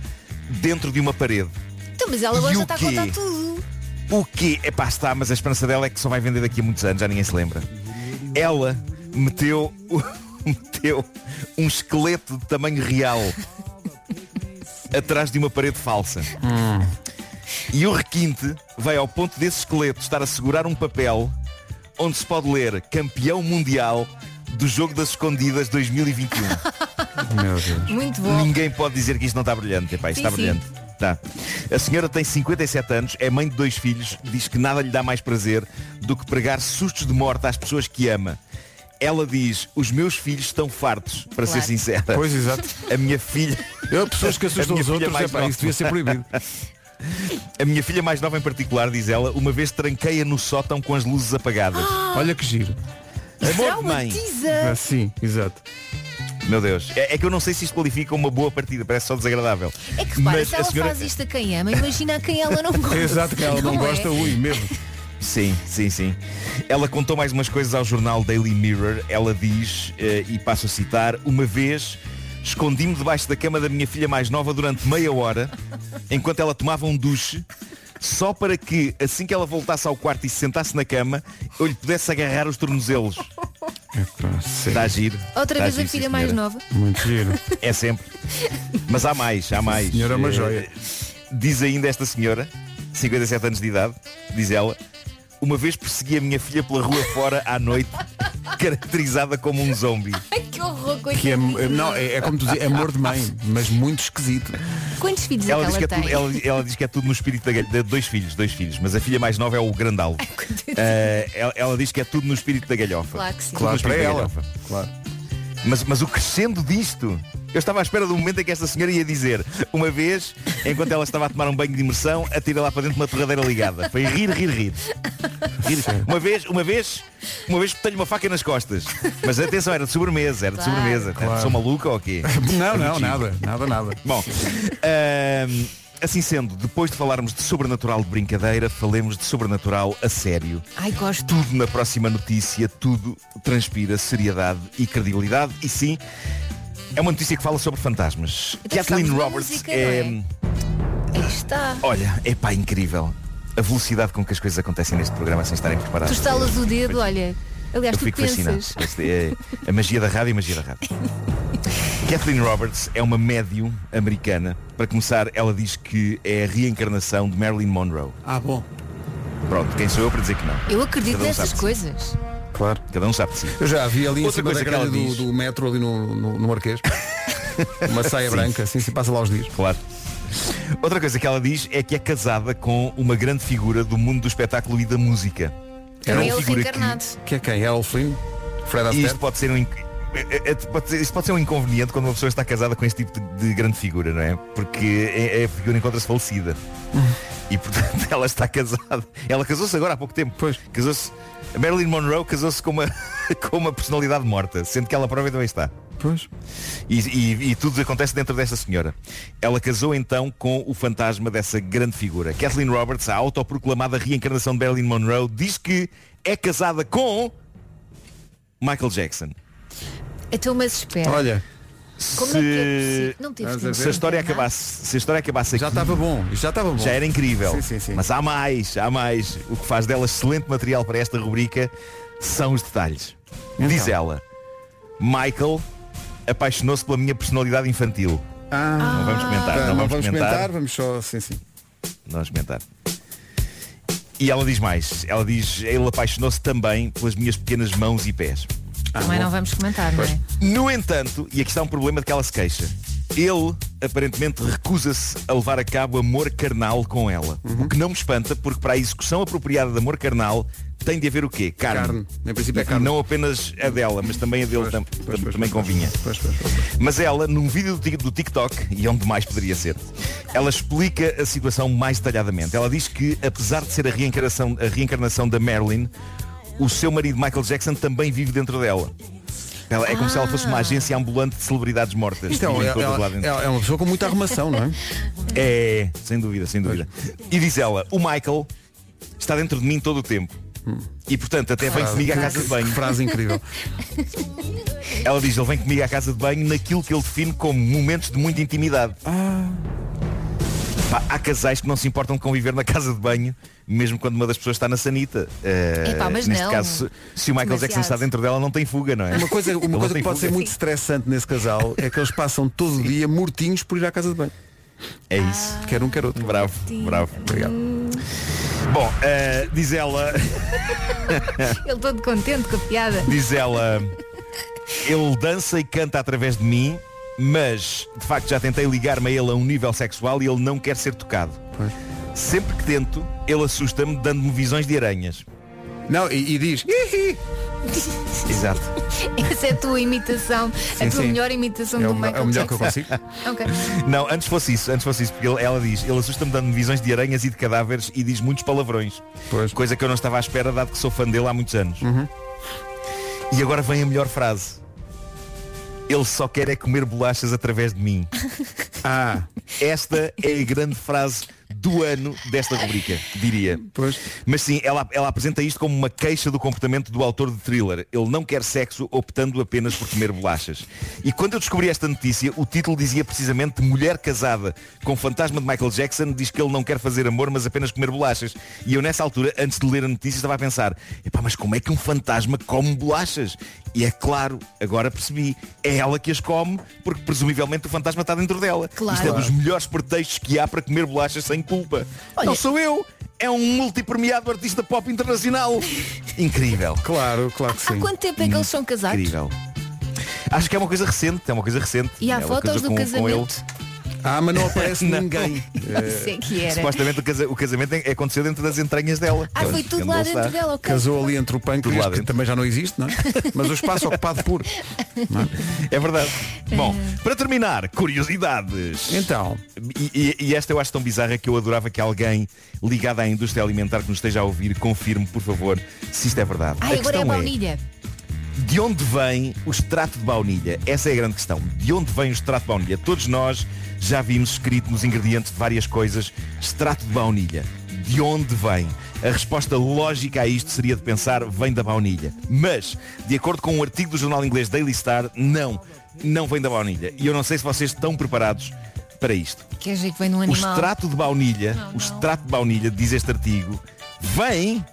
dentro de uma parede. Então, mas ela agora já o está a quê? contar tudo. O que? É pá, está, mas a esperança dela é que só vai vender daqui a muitos anos, já ninguém se lembra. Ela meteu, *laughs* meteu um esqueleto de tamanho real atrás de uma parede falsa. E o requinte vai ao ponto desse esqueleto estar a segurar um papel onde se pode ler campeão mundial do jogo das escondidas 2021. Meu Deus. Muito bom. Ninguém pode dizer que isto não está brilhante. Epá, isto Sim, está sim. brilhante. Tá. A senhora tem 57 anos, é mãe de dois filhos, diz que nada lhe dá mais prazer do que pregar sustos de morte às pessoas que ama. Ela diz, os meus filhos estão fartos, para ser Claro. sincera. Pois, exato. A minha filha. Eu, pessoas que A assustam os outros, mais epá, nova. isso devia ser proibido. *laughs* A minha filha mais nova em particular, diz ela, uma vez tranqueia no sótão com as luzes apagadas. Olha que giro. Amor de mãe. Ah, sim, exato. Meu Deus. É, é que eu não sei se isto qualifica uma boa partida, parece só desagradável. É que repara, Mas se ela senhora- faz isto a quem ama, imagina a quem ela não *laughs* gosta. Exato, que ela não, é? gosta, ui, mesmo. Sim, sim, sim. Ela contou mais umas coisas ao jornal Daily Mirror. Ela diz, eh, e passo a citar, uma vez escondi-me debaixo da cama da minha filha mais nova durante meia hora, enquanto ela tomava um duche, só para que, assim que ela voltasse ao quarto e se sentasse na cama, eu lhe pudesse agarrar os tornozelos. Epá. Está a giro. Outra Está vez giro, a sim, filha mais senhora. nova. Muito giro. É sempre. Mas há mais, há mais. Senhora é uma Eh, joia. Diz ainda esta senhora, 57 anos de idade, diz ela, uma vez persegui a minha filha pela rua fora à noite, *laughs* caracterizada como um zombie. Ai, que horror, Que é, coitadinha. não, é, é como tu dizes, é amor de mãe, mas muito esquisito. Quantos filhos Ela é diz, que que é ela tudo, tem? ela, ela diz que é tudo no espírito da galhofa. Dois filhos, dois filhos, mas a filha mais nova é o grandalvo. *laughs* Eh, ela, ela diz que é tudo no espírito da galhofa. Claro que sim. Tudo Claro, no para espírito da ela. galhofa. Claro. Mas, mas o crescendo disto, eu estava à espera do momento em que esta senhora ia dizer, uma vez, enquanto ela estava a tomar um banho de imersão, atira lá para dentro uma torradeira ligada. Foi rir, rir, rir. Rir. Uma vez, uma vez, uma vez tenho uma faca nas costas. Mas atenção, era de sobremesa, era de Claro. sobremesa. Claro. Sou maluca ou quê? Não, não, nada, nada, nada. Bom, ahm, assim sendo, depois de falarmos de sobrenatural de brincadeira, falemos de sobrenatural a sério. Ai, gosto. Tudo na próxima notícia, tudo transpira seriedade e credibilidade. E sim, é uma notícia que fala sobre fantasmas. Então Kathleen Roberts música, é. não Aí está. Olha, é pá, incrível. A velocidade com que as coisas acontecem neste programa sem estarem Tu preparadas. estalas o dedo, olha. Aliás, Eu tu fico fascinado. pensas. Este é a magia da rádio e a magia da rádio. *laughs* Kathleen Roberts é uma médium americana. Para começar, ela diz que é a reencarnação de Marilyn Monroe. Ah, bom. Pronto, quem sou eu para dizer que não? Eu acredito um nessas coisas. Claro. Cada um sabe de si. Eu já vi ali em Outra cima da que grelha do, diz. do metro ali no, no, no Marquês. *laughs* Uma saia Sim. branca, assim se passa lá os dias. Claro. Outra coisa que ela diz é que é casada com uma grande figura do mundo do espetáculo e da música. Também uma ele figura reencarnado. Que é quem? Errol Flynn? Fred que... Isto Astaire? pode ser um... inc- é- é- pode ser- Isto pode ser um inconveniente quando uma pessoa está casada com este tipo de, de grande figura, não é? Porque é, é a figura encontra-se falecida. E portanto *laughs* ela está casada. Ela casou-se agora há pouco tempo. Pois. Casou-se. A Marilyn Monroe casou-se com uma, *laughs* com uma personalidade morta, sendo que ela própria também está. Pois. E, e- e tudo acontece dentro desta senhora. Ela casou então com o fantasma dessa grande figura. Kathleen Roberts, a autoproclamada reencarnação de Marilyn Monroe, diz que é casada com Michael Jackson. Então, mas espera. Olha, Como se... é que é? Não? Se a história acabasse, se a história acabasse já aqui, estava bom. Já estava bom. já era incrível. Sim, sim, sim. Mas há mais, há mais. O que faz dela excelente material para esta rubrica são os detalhes. Então. Diz ela, Michael apaixonou-se pela minha personalidade infantil. Ah, Não vamos comentar, tá, não, vamos, vamos comentar. comentar, vamos só. Sim, sim. Não vamos comentar. E ela diz mais. Ela diz, ele apaixonou-se também pelas minhas pequenas mãos e pés. Também não vamos comentar, não é? No entanto, e aqui está um problema de que ela se queixa, ele aparentemente recusa-se a levar a cabo amor carnal com ela. Uhum. O que não me espanta, porque para a execução apropriada de amor carnal tem de haver o quê? Carne. Carne. Em princípio é E carne. Não apenas a dela, mas também a dele tam- pois, pois, também pois, convinha. Pois, pois, pois. Mas ela, num vídeo do Tik- do TikTok, e onde mais poderia ser, ela explica a situação mais detalhadamente. Ela diz que, apesar de ser a reencarnação, a reencarnação da Marilyn, o seu marido Michael Jackson também vive dentro dela. Ela, é como se ela fosse uma agência ambulante de celebridades mortas. Então, Vivem é, lá é, dentro. é uma pessoa com muita arrumação, não é? *laughs* É, sem dúvida, sem dúvida. E diz ela, o Michael está dentro de mim todo o tempo. E portanto até vem comigo à casa de banho. Que frase incrível. Ela diz, ele vem comigo à casa de banho naquilo que ele define como momentos de muita intimidade. Ah. Pá, há casais que não se importam de conviver na casa de banho, mesmo quando uma das pessoas está na sanita. Eh, Epá, mas neste não. caso, se- o Michael Jackson está dentro dela, não tem fuga, não é? Uma coisa, uma coisa que pode ser fuga. muito estressante nesse casal é que eles passam todo o dia mortinhos por ir à casa de banho. É isso. Quer um, quer outro. Bravo, bravo. Obrigado. Bom, eh, diz ela, *laughs* Ele todo contente com a piada. diz ela, ele dança e canta através de mim, mas de facto já tentei ligar-me a ele a um nível sexual e ele não quer ser tocado. Sempre que tento, ele assusta-me dando-me visões de aranhas. Não, e, e diz. "Ih, *laughs* Exato. Essa é a tua imitação, a Sim, tua sim. melhor imitação É do o, Michael é o melhor que eu Jackson. consigo. *laughs* Ok. Não, antes fosse isso, antes fosse isso, porque ele- ela diz, ele assusta-me dando-me visões de aranhas e de cadáveres e diz muitos palavrões. Pois. Uhum. Coisa que eu não estava à espera, dado que sou fã dele há muitos anos. E agora vem a melhor frase. Ele só quer é comer bolachas através de mim. Ah, Esta é a grande frase do ano desta rubrica, diria. pois. Mas sim, ela, ela apresenta isto como uma queixa do comportamento do autor de thriller. Ele não quer sexo optando apenas por comer bolachas. E quando eu descobri esta notícia, o título dizia precisamente Mulher casada com o fantasma de Michael Jackson diz que ele não quer fazer amor, mas apenas comer bolachas. E eu nessa altura, antes de ler a notícia, estava a pensar, epá, mas como é que um fantasma come bolachas? E é claro, agora percebi, é ela que as come, porque presumivelmente o fantasma está dentro dela. Claro. Isto é dos melhores pretextos que há para comer bolachas sem culpa. Olha- Não sou eu, é um multipremiado artista pop internacional. *laughs* Incrível. Claro, claro que Há sim. quanto tempo é que eles são casados? Incrível. Acho que é uma coisa recente, é uma coisa recente. E há Ela fotos do com- com ele. casamento? Ah, mas não aparece *laughs* Não. ninguém. *laughs* Isso é que era. Supostamente o, casa- o casamento é- aconteceu dentro das entranhas dela. Ah, foi tudo lá dentro dela, ok. Casou ali entre o Tudo lá pâncreas, que dentro. também já não existe, não é? *laughs* Mas o espaço ocupado por. não é? É verdade. Bom, para terminar, curiosidades. Então, E, e- e esta eu acho tão bizarra que eu adorava que alguém ligado à indústria alimentar que nos esteja a ouvir confirme, por favor, se isto é verdade. Ai, A agora é questão baunilha. De onde vem o extrato de baunilha? Essa é a grande questão. De onde vem o extrato de baunilha? Todos nós já vimos escrito nos ingredientes de várias coisas extrato de baunilha. De onde vem? A resposta lógica a isto seria de pensar vem da baunilha. Mas, de acordo com um artigo do jornal inglês Daily Star, não, não vem da baunilha. E eu não sei se vocês estão preparados para isto. Quer dizer que vem num O animal. extrato de baunilha, Não, o não. extrato de baunilha, diz este artigo, vem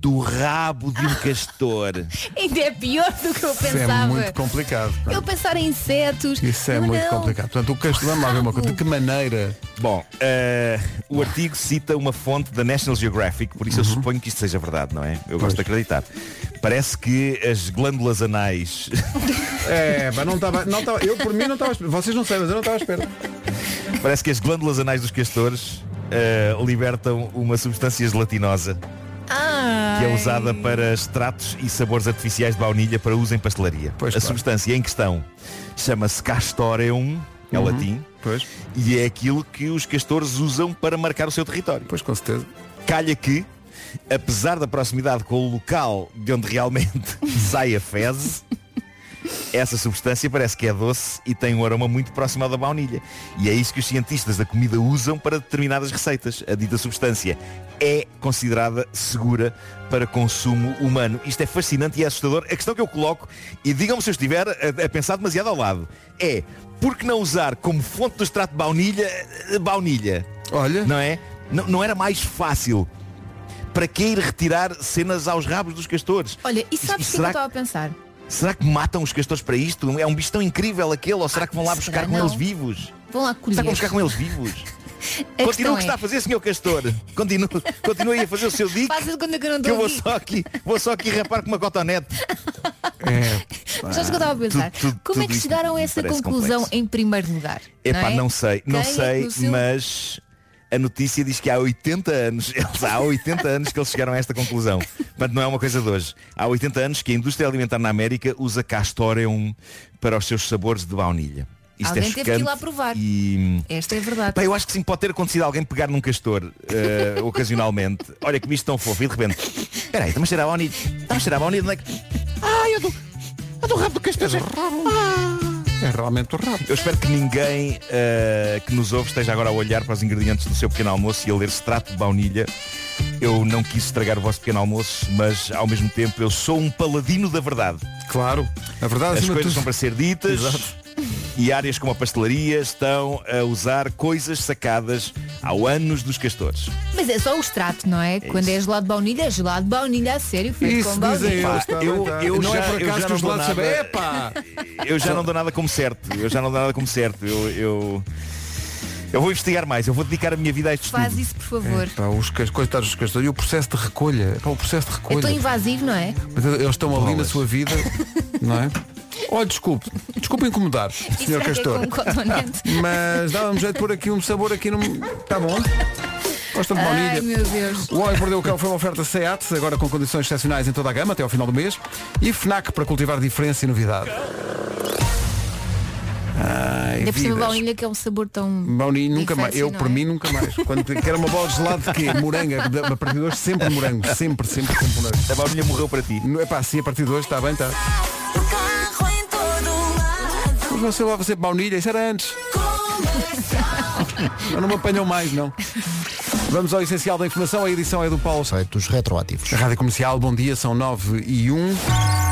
do rabo de um castor. *laughs* Ainda é pior do que eu isso é pensava. muito complicado. pá. Eu pensar em insetos. Isso é Eu muito não. complicado. Portanto, o castor, vamos lá ver uma coisa. De que maneira? Bom, eh, o artigo cita uma fonte da National Geographic, por isso eu suponho que isto seja verdade, não é? Eu gosto de acreditar. Parece que as glândulas anais *laughs* É, pá, não estava. Não eu por mim não estava à espera. Vocês não sabem, mas eu não estava à espera. parece que as glândulas anais dos castores eh, libertam uma substância gelatinosa Que é usada para extratos e sabores artificiais de baunilha para uso em pastelaria. a claro. substância em questão chama-se castoreum, é Uhum. latim, e é aquilo que os castores usam para marcar o seu território. Pois, com certeza. Calha que, apesar da proximidade com o local de onde realmente *laughs* sai a fezes, essa substância parece que é doce e tem um aroma muito próximo ao da baunilha. E é isso que os cientistas da comida usam para determinadas receitas. A dita substância é considerada segura para consumo humano. Isto é fascinante e é assustador. A questão que eu coloco, e digam-me se eu estiver a, a pensar demasiado ao lado, é por que não usar como fonte do extrato de baunilha, eh, baunilha? Olha. Não é? Não, não era mais fácil. Para que ir retirar cenas aos rabos dos castores? Olha, e sabes o que é que eu estava a pensar? Será que matam os castores para isto? É um bicho tão incrível aquele? Ou será que vão lá Ah, buscar com não? eles vivos? Vão lá colher. Será que vão buscar com eles vivos? *laughs* A Continua o que está é- a fazer, senhor castor. Continua, continue a fazer o seu dico. Faça que eu não Que eu vou só aqui, vou só aqui rapar com uma cotonete. *laughs* Mas sabes o que eu estava a pensar? Tudo- tudo- Como é que chegaram a essa conclusão complexo. em primeiro lugar? Epá, é? não sei, não Quem é sei, no seu- mas a notícia diz que há 80 anos, *laughs* eles, há 80 anos que eles chegaram a esta conclusão. Portanto, não é uma coisa de hoje. Há 80 anos que a indústria alimentar na América usa castoreum para os seus sabores de baunilha. Isto Alguém é teve que ir lá provar. E... Esta é verdade. Pá, eu acho que sim, pode ter acontecido alguém pegar num castor eh, ocasionalmente. Olha que bicho tão fofo e de repente. Espera aí, estamos a cheirar a baunilha. Estamos a cheirar a baunilha. Onde é que... Ai, eu do, eu do rabo do castor. É realmente o rabo. Eu espero que ninguém eh, que nos ouve esteja agora a olhar para os ingredientes do seu pequeno almoço e a ler extrato de baunilha. Eu não quis estragar o vosso pequeno almoço, mas ao mesmo tempo eu sou um paladino da verdade. Claro, a verdade As coisas tudo. são para ser ditas Exato. e áreas como a pastelaria estão a usar coisas sacadas ao anos dos castores. Mas é só o extrato, não é? Quando é gelado de baunilha, é gelado de baunilha a sério, feito Isso com dizem baunilha. tá eu- tá. eu não já- é por eu acaso já que os não dou lados sabem. nada. Epá! Eu já não dou nada como certo. Eu já não dou nada como certo. Eu, eu, eu vou investigar mais. Eu vou dedicar a minha vida a este Faz estudo. isso, por favor. Pá, os coitados dos castores. E o processo de recolha. Pá, o processo de É recolha. tão invasivo, não é? Mas Eles estão ali na sua vida, *laughs* não é? Olha, desculpe, desculpe incomodar, Sr. que é Castor. cotonete? Mas dava-me jeito de pôr aqui um sabor aqui no. Tá bom? Gostam de Ai, baunilha? meu Deus. O Homem Mordeu o Cão foi uma oferta SEAT, agora com condições excepcionais em toda a gama até ao final do mês. E FNAC para cultivar diferença e novidade. Ai, Ainda por cima baunilha que é um sabor tão. Baunilha nunca mais. Eu, não por é? mim, nunca mais. Quando quero uma bola de gelado de quê? Moranga. A partir de hoje, sempre morango. Sempre, sempre, sempre morango. A baunilha morreu para ti. É pá, sim, a partir de hoje está bem, está. Mas você leva sempre baunilha, isso era antes. Eu não me apanham mais, não. Vamos ao essencial da informação, a edição é do Paulo. Site dos retroativos. A Rádio Comercial, bom dia, são 9 e 1.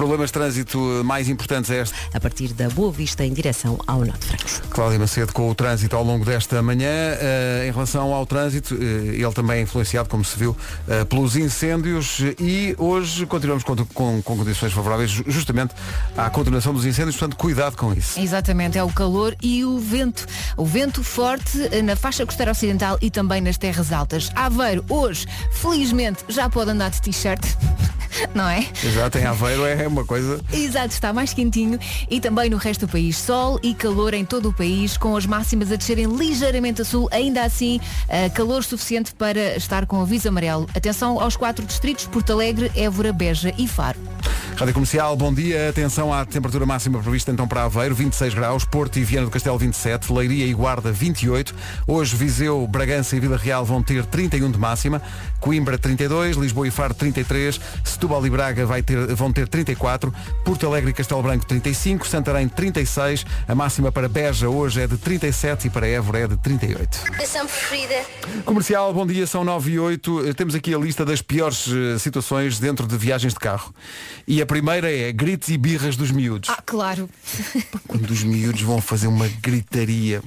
Problemas de trânsito mais importantes a esta. A partir da Boa Vista em direção ao Norte Francos. Cláudia Macedo com o trânsito ao longo desta manhã. Eh, em relação ao trânsito, eh, ele também é influenciado, como se viu, eh, pelos incêndios e hoje continuamos com, com- com condições favoráveis ju- justamente à continuação dos incêndios, portanto cuidado com isso. Exatamente, é o calor e o vento. O vento forte na faixa costeira ocidental e também nas terras altas. Aveiro, hoje, felizmente, já pode andar de t-shirt, *laughs* não é? Exato, em Aveiro é uma coisa. Exato, está mais quentinho e também no resto do país sol e calor em todo o país, com as máximas a descerem ligeiramente a sul, ainda assim eh, calor suficiente para estar com aviso amarelo. Atenção aos quatro distritos, Porto Alegre, Évora, Beja e Faro. Rádio Comercial, bom dia. Atenção à temperatura máxima prevista então para Aveiro, 26 graus, Porto e Viana do Castelo 27, Leiria e Guarda 28. Hoje Viseu, Bragança e Vila Real vão ter 31 de máxima, Coimbra 32, Lisboa e Faro 33, Setúbal e Braga vai ter- vão ter 34, Porto Alegre e Castelo Branco 35, Santarém 36, a máxima para Beja hoje é de 37 e para Évora é de 38. Canção preferida. Comercial, bom dia, são 9 e 8. Eh, Temos aqui a lista das piores eh, situações dentro de viagens de carro. E a primeira é gritos e birras dos miúdos. Ah, claro. Quando os miúdos vão fazer uma gritaria.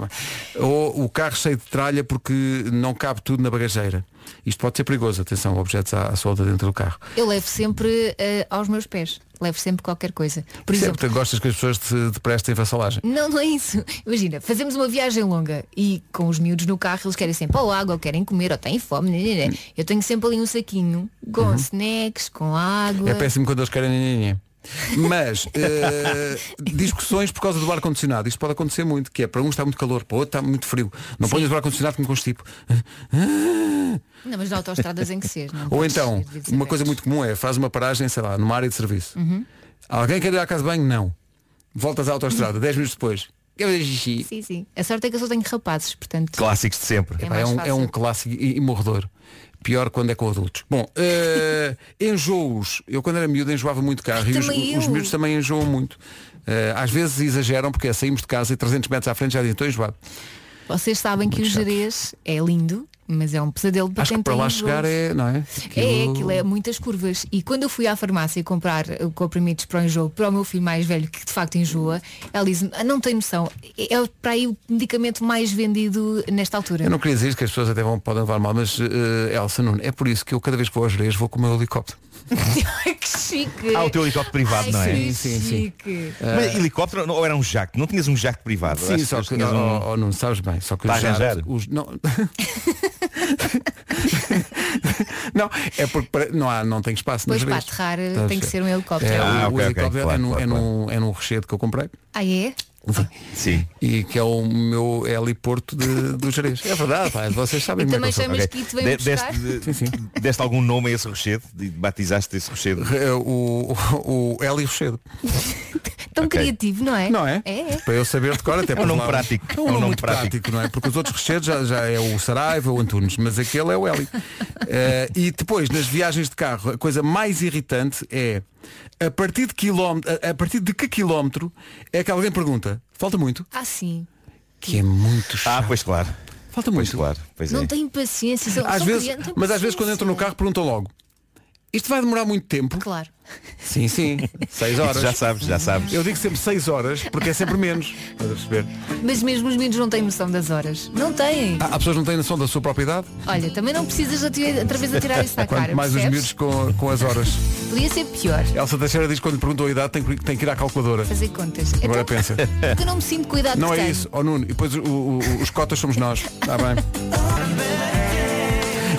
Ou o carro cheio de tralha porque não cabe tudo na bagageira. Isto pode ser perigoso, atenção, objetos à, à solta dentro do carro. Eu levo sempre eh, aos meus pés. Levo sempre qualquer coisa. Por exemplo, Sempre gostas que as pessoas te, te prestem vassalagem. Não, não é isso. Imagina, fazemos uma viagem longa e com os miúdos no carro eles querem sempre ou água, ou querem comer, ou têm fome. né, né, né. Eu tenho sempre ali um saquinho com snacks, com água. É péssimo quando eles querem nhenhenhé. Mas eh, *laughs* discussões por causa do ar-condicionado. Isto pode acontecer muito, que é para um está muito calor, para o outro está muito frio. Não ponhas o ar-condicionado que me constipo. Não, mas na autostradas em que ser. não Ou então, bicicleta. uma coisa muito comum é, faz uma paragem, sei lá, numa área de serviço. Uhum. Alguém quer ir à casa de banho? Não. Voltas à autostrada, 10 minutos depois. Quer fazer xixi? Sim, sim. A sorte é que eu só tenho rapazes, portanto. Clássicos de sempre. É mais um, é um clássico e, e morredor. Pior quando é com adultos. Bom, eh, enjoos. Eu quando era miúdo enjoava muito carro e os, os miúdos também enjoam muito. Eh, às vezes exageram porque é, saímos de casa e 300 metros à frente já dizem, estou enjoado. Vocês sabem que o Jerez é lindo, mas é um pesadelo para Acho quem que para tem lá chegar é, não é? É, aquilo é muitas curvas. E quando eu fui à farmácia comprar uh, comprimidos para o enjoo para o meu filho mais velho, que de facto enjoa, ela disse-me, "Ah, não tem noção, é é para aí o medicamento mais vendido nesta altura. Eu não queria dizer que as pessoas até vão, podem levar mal, mas eh, Elsa Nuno, é por isso que eu cada vez que vou aos Jerez vou com o meu helicóptero. *laughs* que chique! Ah, o teu helicóptero privado, Ai, não é? Sim, sim, sim. chique. Mas helicóptero ou era um jacto? Não tinhas um jacto privado? Sim, Acho só que que tinhas oh, um- oh, não sabes bem, só que os a arranjar? os- não... *laughs* não, é porque para- não há, não tem espaço Pois para aterrar a tem que ser um helicóptero. É, Ah, o, ok, o ok, helicóptero claro, é, num, claro, é, num, é num rechedo que eu comprei. Ah, é? Sim. E que é o meu heliporto de, do Jerez. É verdade, pá, vocês sabem como é também que chamas Ok. que De- deste, de- deste algum nome a esse rochedo? De- Batizaste esse rochedo? Re- O, o, o Heli Rochedo. *laughs* Tão Ok. criativo, não é? Não é? É, é. Para eu saber de cor até É um para nome lá- prático. É um nome muito prático. não é? Porque os outros rechedos já, já é o Saraiva, o Antunes, mas aquele é o Heli. Eh, e depois, nas viagens de carro, a coisa mais irritante é a partir de quilómetro, a, a partir de que quilómetro é que alguém pergunta, falta muito? Ah, sim. Que é muito chato. Ah, pois claro. Falta Pois muito. claro. Pois Não é. tem paciência. São, Às são vezes, mas às vezes quando entro no paciência. carro perguntam logo. Isto vai demorar muito tempo? Claro. Sim, sim. *laughs* Seis horas. Já sabes, já sabes. Eu digo sempre 6 horas porque é sempre menos. Estás a perceber? Mas mesmo os meninos não têm noção das horas. Não têm. Ah, Há pessoas que não têm noção da sua propriedade. Olha, também não precisas outra vez atirar isso na Quanto cara. mais os percebes? miúdos com, com as horas. Podia ser pior. Elsa Teixeira diz que quando perguntou a idade tem que, tem que ir à calculadora. Fazer contas. Agora então, pensa. *laughs* porque eu não me sinto cuidado Não que é tenho. isso, ó Nuno. E depois o- o- o- os cotas somos nós. Está bem. *laughs*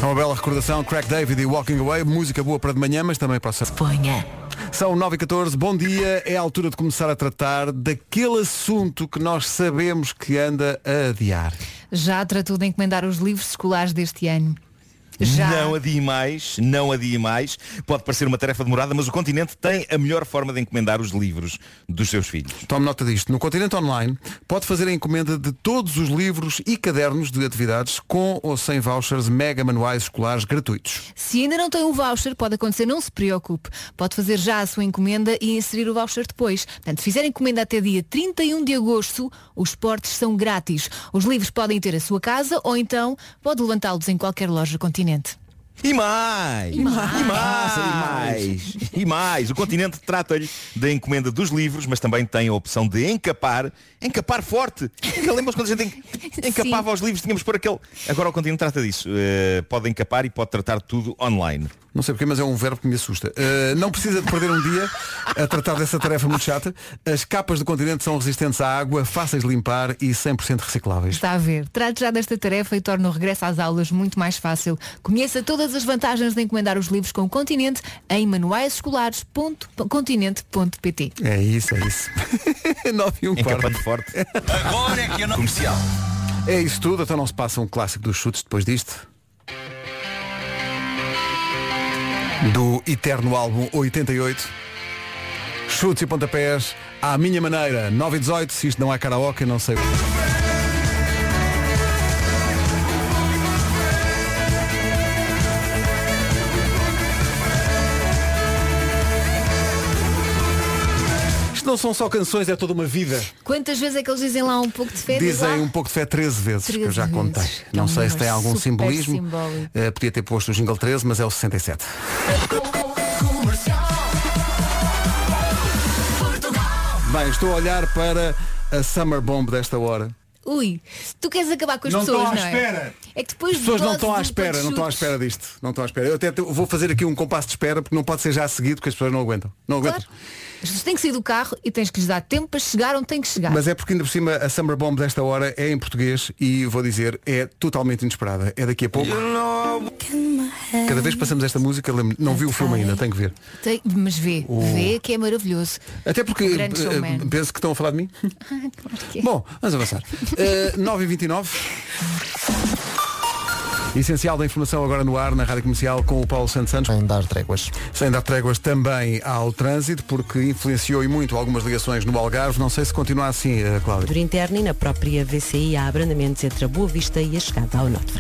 É uma bela recordação, Crack David e Walking Away, música boa para de manhã, mas também para sábado. Ponha. São 9 e 14 bom dia, é a altura de começar a tratar daquele assunto que nós sabemos que anda a adiar. Já tratou de encomendar os livros escolares deste ano. Já. Não adie mais, não adie mais. Pode parecer uma tarefa demorada, mas o continente tem a melhor forma de encomendar os livros dos seus filhos. Tome nota disto. No Continente Online pode fazer a encomenda de todos os livros e cadernos de atividades com ou sem vouchers mega manuais escolares gratuitos. Se ainda não tem um voucher, pode acontecer, não se preocupe. Pode fazer já a sua encomenda e inserir o voucher depois. Portanto, se fizer encomenda até dia 31 de agosto, os portes são grátis. Os livros podem ter a sua casa ou então pode levantá-los em qualquer loja continente. E mais! E mais. E mais! E mais! O continente trata-lhe da encomenda dos livros, mas também tem a opção de encapar, encapar forte. Lembras quando a gente en- *laughs* encapava os livros, tínhamos por aquele. Agora o continente trata disso. Eh, pode encapar e pode tratar tudo online. Não sei porquê, mas é um verbo que me assusta. Uh, não precisa de perder um dia a tratar dessa tarefa muito chata. As capas do continente são resistentes à água, fáceis de limpar e 100% recicláveis. Está a ver. Trate já desta tarefa e torne o regresso às aulas muito mais fácil. Conheça todas as vantagens de encomendar os livros com o Continente em manuaisescolares.continente.pt É isso, é isso. *laughs* 9 e um quarto. Encapando forte. Agora é que eu não comercial. É isso tudo, então não se passa um clássico dos chutes depois disto. Do eterno álbum 88. Chutes e pontapés à minha maneira. 9 e 18, se isto não é karaoke, não sei. Isto não são só canções, é toda uma vida. Quantas vezes é que eles dizem lá um pouco de fé? Dizem lá? um pouco de fé 13 vezes, que eu 13 já contei. vezes. É Não um sei se tem algum super simbolismo. simbólico. Eh, podia ter posto o jingle 13, mas é o 67. Bem, estou a olhar para a Summer Bomb desta hora. Ui, tu queres acabar com as Não pessoas, estou à não é? espera. É que depois As pessoas não estão à espera, não estão à espera disto. Não estão à espera. Eu até te- vou fazer aqui um compasso de espera porque não pode ser já seguido porque as pessoas não aguentam. Não aguentam. Claro. As pessoas têm que sair do carro e tens que lhes dar tempo para chegar onde têm que chegar. Mas é porque ainda por cima a Summer Bomb desta hora é em português e vou dizer, é totalmente inesperada. É daqui a pouco. Cada vez que passamos esta música, lembro, não vi o filme ainda, tenho que ver. Tem- mas vê, O- vê que é maravilhoso. Até porque eh, showman. penso que estão a falar de mim. *laughs* Claro que é. Bom, vamos avançar. Uh, 9h29. Essencial da informação agora no ar, na Rádio Comercial, com o Paulo Santos Santos. Sem dar tréguas. Sem dar tréguas também ao trânsito, porque influenciou e muito algumas ligações no Algarve. Não sei se continua assim, eh, Cláudia. Por interno e na própria VCI há abrandamentos entre a Boa Vista e a chegada ao Norte.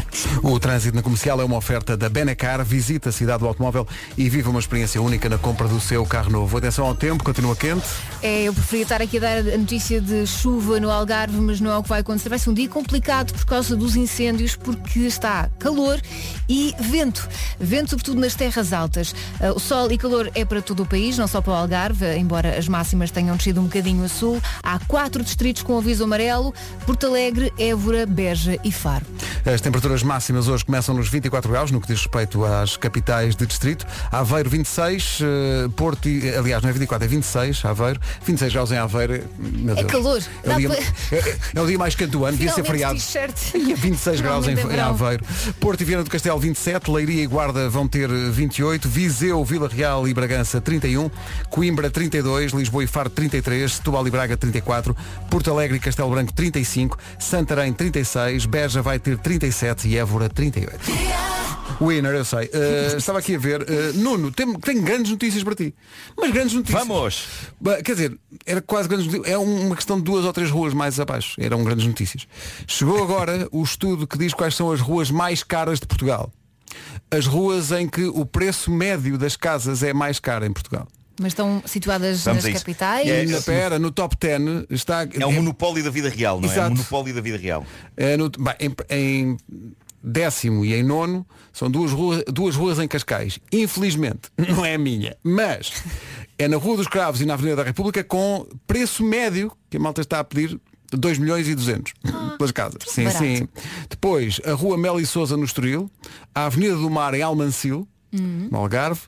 O trânsito na comercial é uma oferta da Benacar. Visita a cidade do automóvel e viva uma experiência única na compra do seu carro novo. Atenção ao tempo, continua quente. É, eu preferia estar aqui a dar a notícia de chuva no Algarve, mas não é o que vai acontecer. Vai ser um dia complicado por causa dos incêndios, porque está calor e vento. Vento, sobretudo nas terras altas. Ah, o sol e calor é para todo o país, não só para o Algarve, embora as máximas tenham descido um bocadinho a sul. Há quatro distritos com aviso amarelo, Porto Alegre, Évora, Beja e Faro. As temperaturas máximas hoje começam nos 24 graus, no que diz respeito às capitais de distrito. Aveiro 26, eh, Porto, e- aliás, não é 24, é 26, Aveiro. 26 graus em Aveiro. Meu É Deus. calor. É o, dia, para- *laughs* é- é o dia mais quente do ano, devia ser feriado. Finalmente t-shirt. *laughs* E a 26 graus em, é em. Aveiro. Porto e Viana do Castelo 27, Leiria e Guarda vão ter eh, 28, Viseu, Vila Real e Bragança 31, Coimbra 32, Lisboa e Faro 33, Setúbal e Braga 34, Porto Alegre e Castelo Branco 35, Santarém 36, Beja vai ter 37 e Évora 38. Winner, eu sei. Eh, estava aqui a ver. eh, Nuno, tenho, tenho grandes notícias para ti. Mas grandes notícias. Vamos! Ba- Quer dizer, era quase grandes notícias. É um- uma questão de duas ou três ruas mais abaixo. Eram grandes notícias. Chegou agora o estudo que diz quais são as ruas mais caras de Portugal. As ruas em que o preço médio das casas é mais caro em Portugal. Mas estão situadas Vamos nas isso. capitais. É, Na pera, no top 10 está. É o monopólio da vida real, não é? Exato. O monopólio da vida real. É no- bem, em, em décimo e em nono são duas ruas, duas ruas em Cascais. Infelizmente, *laughs* não é a minha, mas é na Rua dos Cravos e na Avenida da República com preço médio que a malta está a pedir 2 milhões e 200 pelas casas. Sim, barato. sim. Depois, a Rua Meli Souza no Estoril, a Avenida do Mar em Almancil, no Algarve,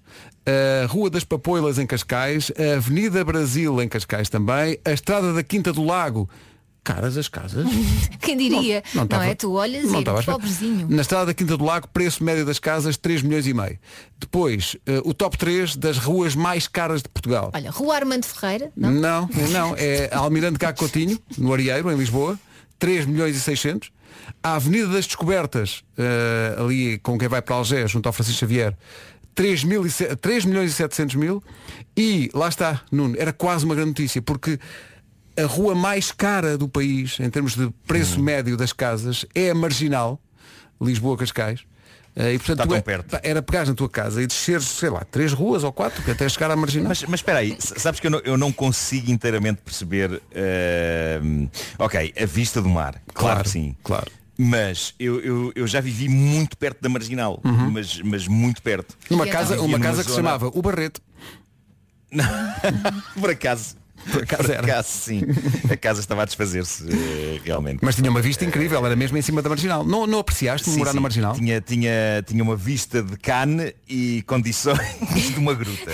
a Rua das Papoilas em Cascais, a Avenida Brasil em Cascais também, a Estrada da Quinta do Lago. Caras as casas. *laughs* Quem diria? Não, estava- é? Tu olhas não e espera. pobrezinho. Na estrada da Quinta do Lago, preço médio das casas 3 milhões e meio. Depois, eh, o top 3 das ruas mais caras de Portugal. Olha, Rua Armando Ferreira, não? Não, não, é Almirante Caco Coutinho, no Arieiro, em Lisboa, 3 milhões e 600. A Avenida das Descobertas, eh, ali com quem vai para Algés, junto ao Francisco Xavier, 3, mil e se- 3 milhões e 700 mil. E lá está, Nuno, era quase uma grande notícia, porque a rua mais cara do país, em termos de preço médio das casas, é a Marginal, Lisboa-Cascais. Eh, e, portanto, Está tu tão é- perto. Era pegares na tua casa e desceres, sei lá, três ruas ou quatro, até chegar à Marginal. Mas, mas espera aí, sabes que eu não, eu não consigo inteiramente perceber ehm, Ok, a vista do mar, claro, Claro, que sim. claro. Mas eu, eu, eu já vivi muito perto da marginal, mas, mas muito perto. Numa E casa, uma casa que se zona- chamava O Barreto. *laughs* Por acaso. Por acaso Por era. acaso, sim. A casa estava a desfazer-se eh, realmente. Mas tinha uma vista incrível, era mesmo em cima da marginal. Não, não apreciaste Sim, morar sim. na marginal? Tinha, tinha, tinha uma vista de cane e condições *laughs* de uma gruta.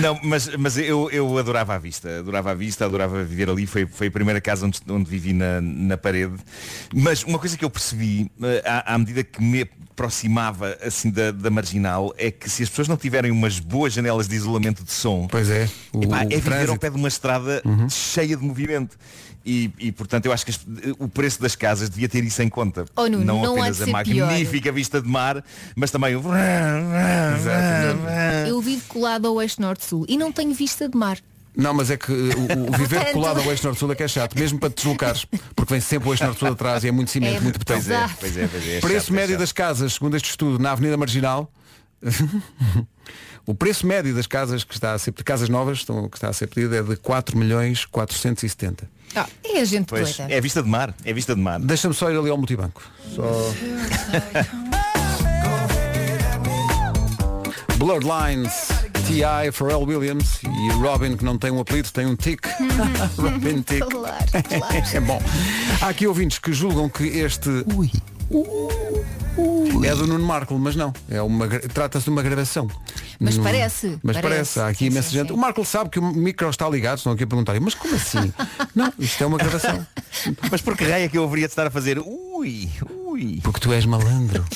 Não, mas, mas eu, eu adorava a vista, adorava a vista, adorava viver ali, foi, foi a primeira casa onde, onde vivi na, na parede. Mas uma coisa que eu percebi eh, à, à medida que me aproximava assim da, da marginal é que se as pessoas não tiverem umas boas janelas de isolamento de som, Pois é. O, Epá, o é viver ao trânsito. Uhum. pé de uma estrada cheia de movimento. E, e, portanto eu acho que as- o preço das casas devia ter isso em conta. Oh, Nuno, não, não apenas a ser pior. magnífica vista de mar, mas também o. Eu vivo colado ao eixo norte-sul e não tenho vista de mar. Não, mas é que uh, o, o *laughs* viver Portanto- colado ao eixo norte-sul é que é chato, mesmo para te deslocares, porque vem sempre o eixo norte-sul atrás e é muito cimento, É muito betão. Pois é, pois é, pois é. é Preço chato, é médio das casas, segundo este estudo, na Avenida Marginal, *laughs* o preço médio das casas que está a ser casas novas estão, que está a ser pedido é de 4 milhões 470. Ah, é a gente Pois, doida. é vista de mar, é vista de mar. Deixa-me só ir ali ao multibanco. Só... *laughs* Blurred Lines, T.I., Pharrell Williams e Robin, que não tem um apelido, tem um tic. *laughs* Robin Tic. Claro, claro. *laughs* É bom. Há aqui ouvintes que julgam que este. É do Nuno Marco, mas não. É uma, trata-se de uma gravação. Mas No- parece, Mas parece. parece. Há aqui imensa gente. O Marco sabe que o micro está ligado, estão aqui a perguntar, mas como assim? *laughs* não, isto é uma gravação. Mas por que raio é que eu haveria de estar a fazer ui, ui? Porque tu és malandro. *laughs*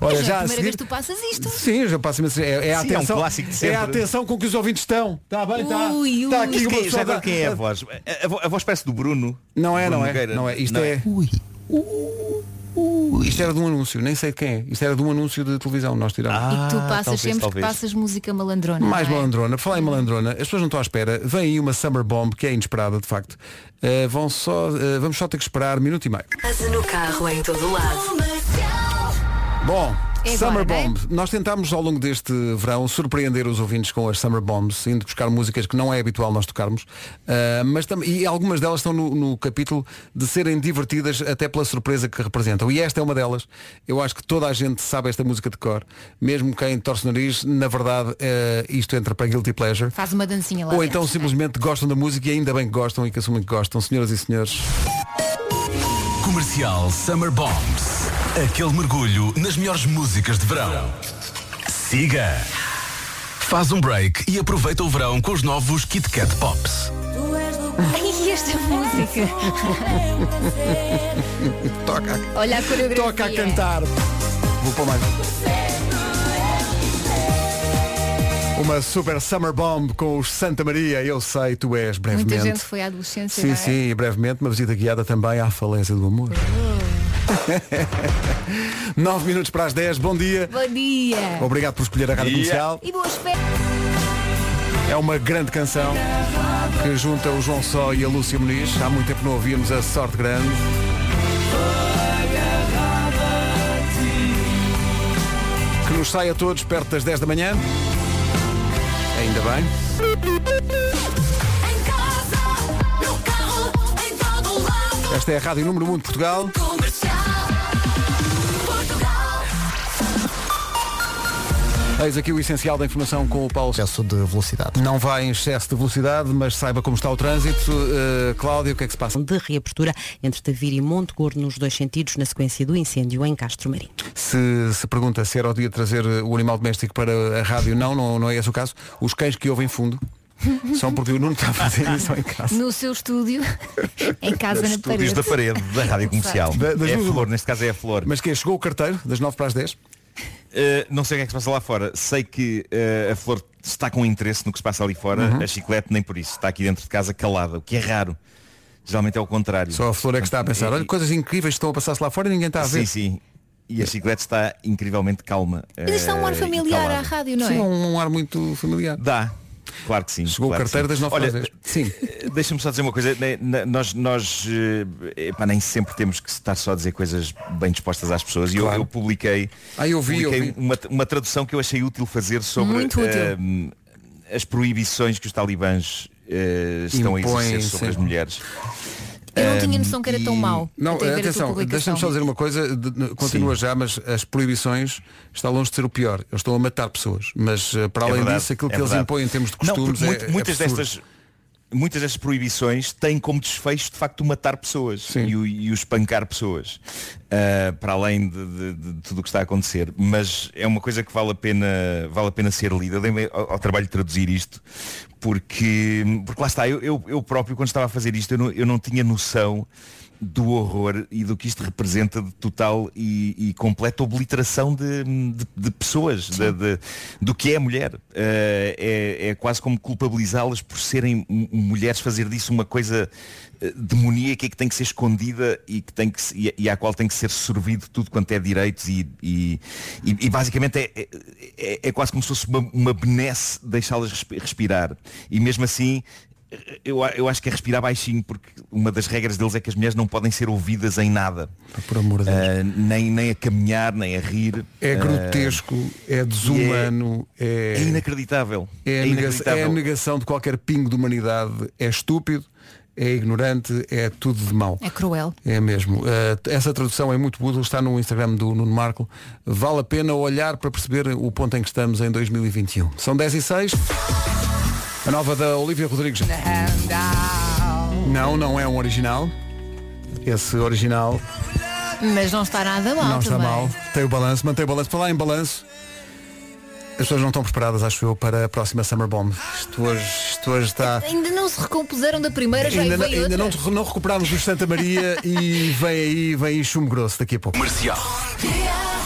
Olha, é já a a primeira seguir... vez que tu passas isto. Sim, já passo imenso- é, é a Sim, é um atenção, clássico de é a atenção com que os ouvintes estão. Está bem, está. Ui, ui. Está aqui quem, já pessoa agora da- quem é a voz? A, a vo- a voz parece do Bruno. Não é, Bruno não é. Nogueira. Não é. Isto Não é. Isto era de um anúncio, nem sei de quem é. Isto era de um anúncio de televisão, nós tiramos. e que tu Ah, passas talvez, sempre talvez. que passas música malandrona. Mais é? malandrona. Falar em malandrona, as pessoas não estão à espera. Vem aí uma Summer Bomb, que é inesperada, de facto. Uh, vão só, uh, vamos só ter que esperar minuto e meio. No carro, em todo lado. Bom, É Summer agora, Bomb. Nós tentámos ao longo deste verão surpreender os ouvintes com as Summer Bombs, indo buscar músicas que não é habitual nós tocarmos, uh, mas e algumas delas estão no, no capítulo de serem divertidas até pela surpresa que representam. E esta é uma delas. Eu acho que toda a gente sabe esta música de cor, mesmo quem torce o nariz, na verdade, uh, isto entra para Guilty Pleasure. Faz uma dancinha lá Ou dentro, então não é? simplesmente gostam da música e ainda bem que gostam e que assumem que gostam. Senhoras e senhores, Comercial Summer Bombs. Aquele mergulho nas melhores músicas de verão. Siga. Faz um break e aproveita o verão com os novos Kit Kat Pops. Ai, esta música. *laughs* toca, Olha a coreografia. toca a cantar. Vou pôr mais. Uma super Summer Bomb com os Santa Maria, eu sei, tu és brevemente. Muita gente foi à adolescência. Sim, não é? sim, e brevemente uma visita guiada também à falência do amor. *laughs* Nove minutos para as 10, bom dia. Bom dia. Obrigado por escolher a Rádio Comercial. E boas festas. É uma grande canção que junta o João Só e a Lúcia Muniz. Há muito tempo não ouvíamos a sorte grande. Que nos sai a todos perto das 10 da manhã. Ainda bem. Esta é a Rádio Número 1 de Portugal. Eis aqui o essencial da informação com o Paulo. Excesso de velocidade. Não vai em excesso de velocidade, mas saiba como está o trânsito. Uh, Cláudia, o que é que se passa? De reabertura entre Tavira e Monte Gordo nos dois sentidos, na sequência do incêndio em Castro Marinho. Se se pergunta se era o dia de trazer o animal doméstico para a rádio, não, não, não é esse o caso. Os cães que ouvem fundo *laughs* são porque o Nuno está a fazer isso em casa. No seu estúdio, em casa na Estúdios parede. da parede da Rádio Comercial. Da- é a flor, neste caso é a flor. Mas que é, chegou o carteiro das 9 para as 10? Uh, não sei o que é que se passa lá fora. Sei que uh, a flor está com interesse no que se passa ali fora. Uhum. A chiclete nem por isso. Está aqui dentro de casa calada, o que é raro. Geralmente é o contrário. Só a flor é que está a pensar, olha, coisas incríveis estão a passar-se lá fora e ninguém está a ver. Sim, sim. E a chiclete está incrivelmente calma. Mas isto dá um ar uh, e familiar à calada. rádio, não Sim, é? um, um ar muito familiar. Dá. Claro que sim. Chegou claro o carteiro das 9 Olha, para as 10. Sim. eh, Deixa-me só dizer uma coisa. né, Nós, nós eh, epá, nem sempre temos que estar só a dizer coisas bem dispostas às pessoas. E eu- Claro. eu, publiquei, Ah, eu vi, eu publiquei vi. Uma, uma tradução que eu achei útil fazer sobre Muito útil. eh, as proibições que os talibãs eh, estão Impõem, a exercer sobre sim. as mulheres. Eu não tinha noção que era tão e- mau. Não, atenção, deixa-me só dizer uma coisa, continua já, mas as proibições está longe de ser o pior. Eles estão a matar pessoas. Mas eh, para É além verdade, disso, aquilo é que eles verdade. impõem em termos de Não, costumes porque é, é muitas absurdo. destas muitas destas proibições têm como desfecho de facto matar pessoas e o, e o espancar pessoas ah, para além de, de- de tudo o que está a acontecer. Mas é uma coisa que vale a pena vale a pena ser lida. Eu dei-me ao, ao trabalho de traduzir isto porque porque lá está eu, eu, eu próprio quando estava a fazer isto eu não, eu não tinha noção do horror e do que isto representa de total e, e completa obliteração de, de- de pessoas, de- de- do que é a mulher. Eh, é, é quase como culpabilizá-las por serem mulheres, fazer disso uma coisa eh, demoníaca e que tem que ser escondida e, que tem que, e, e à qual tem que ser sorvido tudo quanto é direitos e, e, e- basicamente é, é- é- é quase como se fosse uma, uma benesse deixá-las respi- respirar. E mesmo assim eu, eu acho que é respirar baixinho porque uma das regras deles é que as mulheres não podem ser ouvidas em nada. Por amor de Deus. Ah, nem, nem a caminhar, nem a rir. É Ah, grotesco, é desumano, é, é inacreditável. é, É a inacreditável. é a negação de qualquer pingo de humanidade. É estúpido, é ignorante, é tudo de mau. É cruel. É mesmo. Uh, essa tradução é muito útil, está no Instagram do Nuno Marco. Vale a pena olhar para perceber o ponto em que estamos em 2021. São 10 e 6. A nova da Olivia Rodrigues. Não, não é um original. Esse original Mas não está nada mal não está também. mal. Tem o balanço, mantém o balanço. Lá em balanço. As pessoas não estão preparadas, acho eu, para a próxima Summer Bomb. Isto hoje, isto hoje está. Ainda não se recompuseram da primeira, já Ainda, não, ainda outra. não, não recuperámos os Santa Maria e vem aí, vem aí chumbo grosso daqui a pouco. Comercial.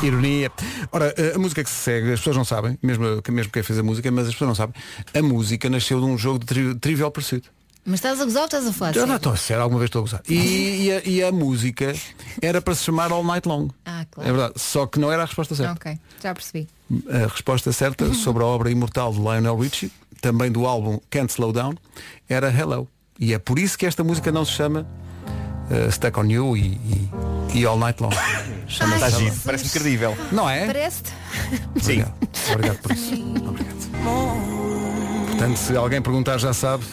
Ironia. Ora, a música que se segue, as pessoas não sabem, mesmo, mesmo quem fez a música, mas as pessoas não sabem. A música nasceu de um jogo de tri- Trivial Pursuit. Mas estás a gozar ou estás a falar? Já não estou a ser, alguma vez estou a gozar. E, e a, e a música era para se chamar All Night Long. Ah, claro. É verdade. Só que não era a resposta certa. Ok, já percebi. A resposta certa *laughs* sobre a obra imortal de Lionel Richie, também do álbum Can't Slow Down, era Hello. E é por isso que esta música não se chama uh, Stuck on You e, e- e All Night Long. *laughs* Chama-se Está Hello. giro, parece-me credível. Não é? Parece-te? Sim. Obrigado. Obrigado por isso. Obrigado. Portanto, se alguém perguntar já sabe,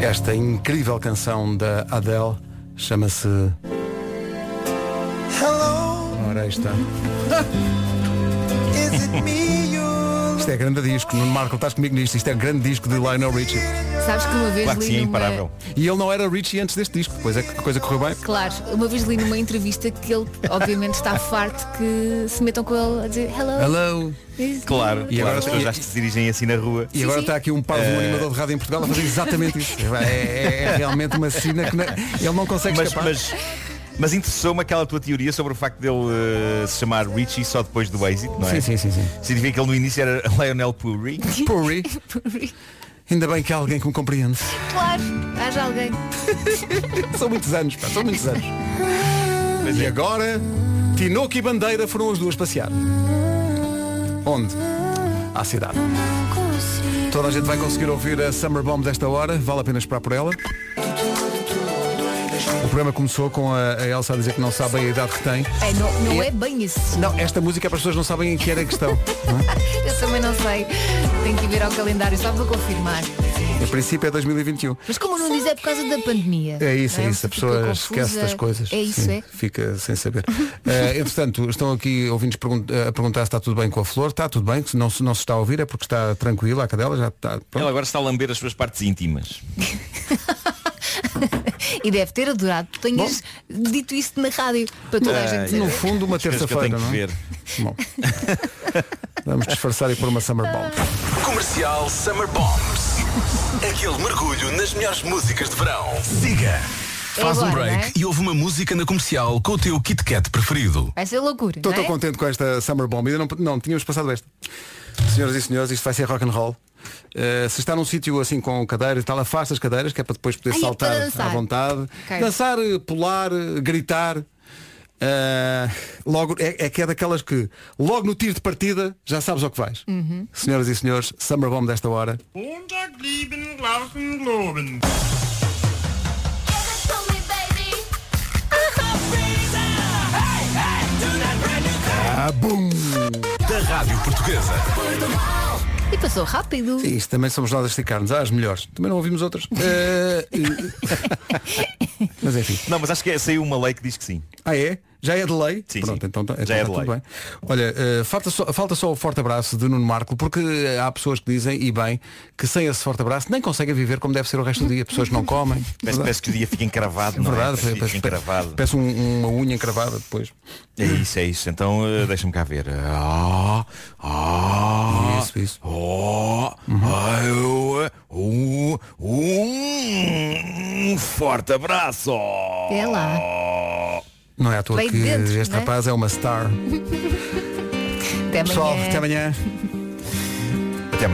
esta incrível canção da Adele chama-se. Ora, aí está. *laughs* Isto é grande disco. Nuno Marco, estás comigo nisto. Isto é grande disco de Lionel Richie. Sabes que uma vez Claro que li sim, é numa... imparável. E ele não era Richie antes deste disco. Depois é que a coisa correu bem. Claro, uma vez li numa entrevista que ele obviamente está farto que se metam com ele a dizer hello. Hello. Claro, E agora- agora as pessoas já se dirigem assim na rua. E agora sim. está aqui um par de um Eh. animador de rádio em Portugal a fazer exatamente isso. É, é- é realmente uma cena que não- ele não consegue Mas, escapar. mas, mas interessou-me aquela tua teoria sobre o facto dele eh, se chamar Richie só depois do êxito, não é? Sim, sim, sim, sim. Significa que ele no início era *laughs* Lionel Puri. *laughs* Puri. Ainda bem que há alguém que me compreende. Claro, haja alguém. *laughs* São muitos anos, pá, são muitos anos. Mas E é, agora, Tinoco e Bandeira foram as duas passear. Onde? À cidade. Toda a gente vai conseguir ouvir a Summer Bomb desta hora, vale a pena esperar por ela. O programa começou com a, a Elsa a dizer que não sabe bem a idade que tem. É, não não É- é bem isso. Não, esta música é para as pessoas não sabem em que era a questão. *laughs* é? Eu também não sei. Tenho que ir ver ao calendário só para confirmar. Em princípio é 2021. Mas como não diz é por causa da pandemia. É isso, não é isso. A pessoa confusa. esquece das coisas. É isso, Sim, é. Fica sem saber. *laughs* Eh, entretanto, estão aqui ouvintes pergun- a perguntar se está tudo bem com a flor. Está tudo bem, se não, se não se está a ouvir é porque está tranquila a cadela, já está. pronto. ele agora está a lamber as suas partes íntimas. *laughs* *laughs* E deve ter adorado. Tu tenhas dito isso na rádio para toda a gente No saber. fundo, uma terça-feira, não é? Bom. *laughs* Vamos disfarçar e pôr uma Summer Bomb. Comercial Summer Bombs. Aquele mergulho nas melhores músicas de verão. Siga. Faz um agora, break não é? e ouve uma música na comercial com o teu Kit Kat preferido. Vai ser loucura. Estou é? tão contente com esta Summer Bomb. Ainda não, não tínhamos passado esta. Senhoras e senhores, isto vai ser rock and roll. Uh, se está num sítio assim com cadeiras e tal, afasta as cadeiras, que é para depois poder Ai, é saltar para à vontade. Ok. Dançar, eh, pular, eh, gritar. Uh, logo, é, é que é daquelas que logo no tiro de partida já sabes ao que vais. Uhum. Senhoras e senhores, Summer Bomb desta hora. Bum! Da Rádio Portuguesa. E passou rápido. Isto também somos nós a esticar-nos. Ah, as melhores. Também não ouvimos outras. *laughs* Eh, *laughs* Mas enfim. Não, mas acho que é, saiu uma lei que diz que sim. Ah é? Já é de lei? Sim, Pronto, sim. então, tá- Já então é tá de tudo lei. bem. Olha, eh, falta, só, falta só o forte abraço de Nuno Marco, porque há pessoas que dizem, e bem, que sem esse forte abraço nem conseguem viver como deve ser o resto do dia. *laughs* Pessoas que não comem. Verdade? parece que o dia fica encravado. Não é? verdade, parece- encravado. parece um- uma unha encravada depois. É isso, é isso. Então eh, deixa-me cá ver. Ah, ah, Isso, isso. Oh, ah, eu, eh, um, um forte abraço. É lá. Não é à toa que dentro, este né? rapaz é uma star. *laughs* até amanhã. Pessoal, até amanhã. Até amanhã.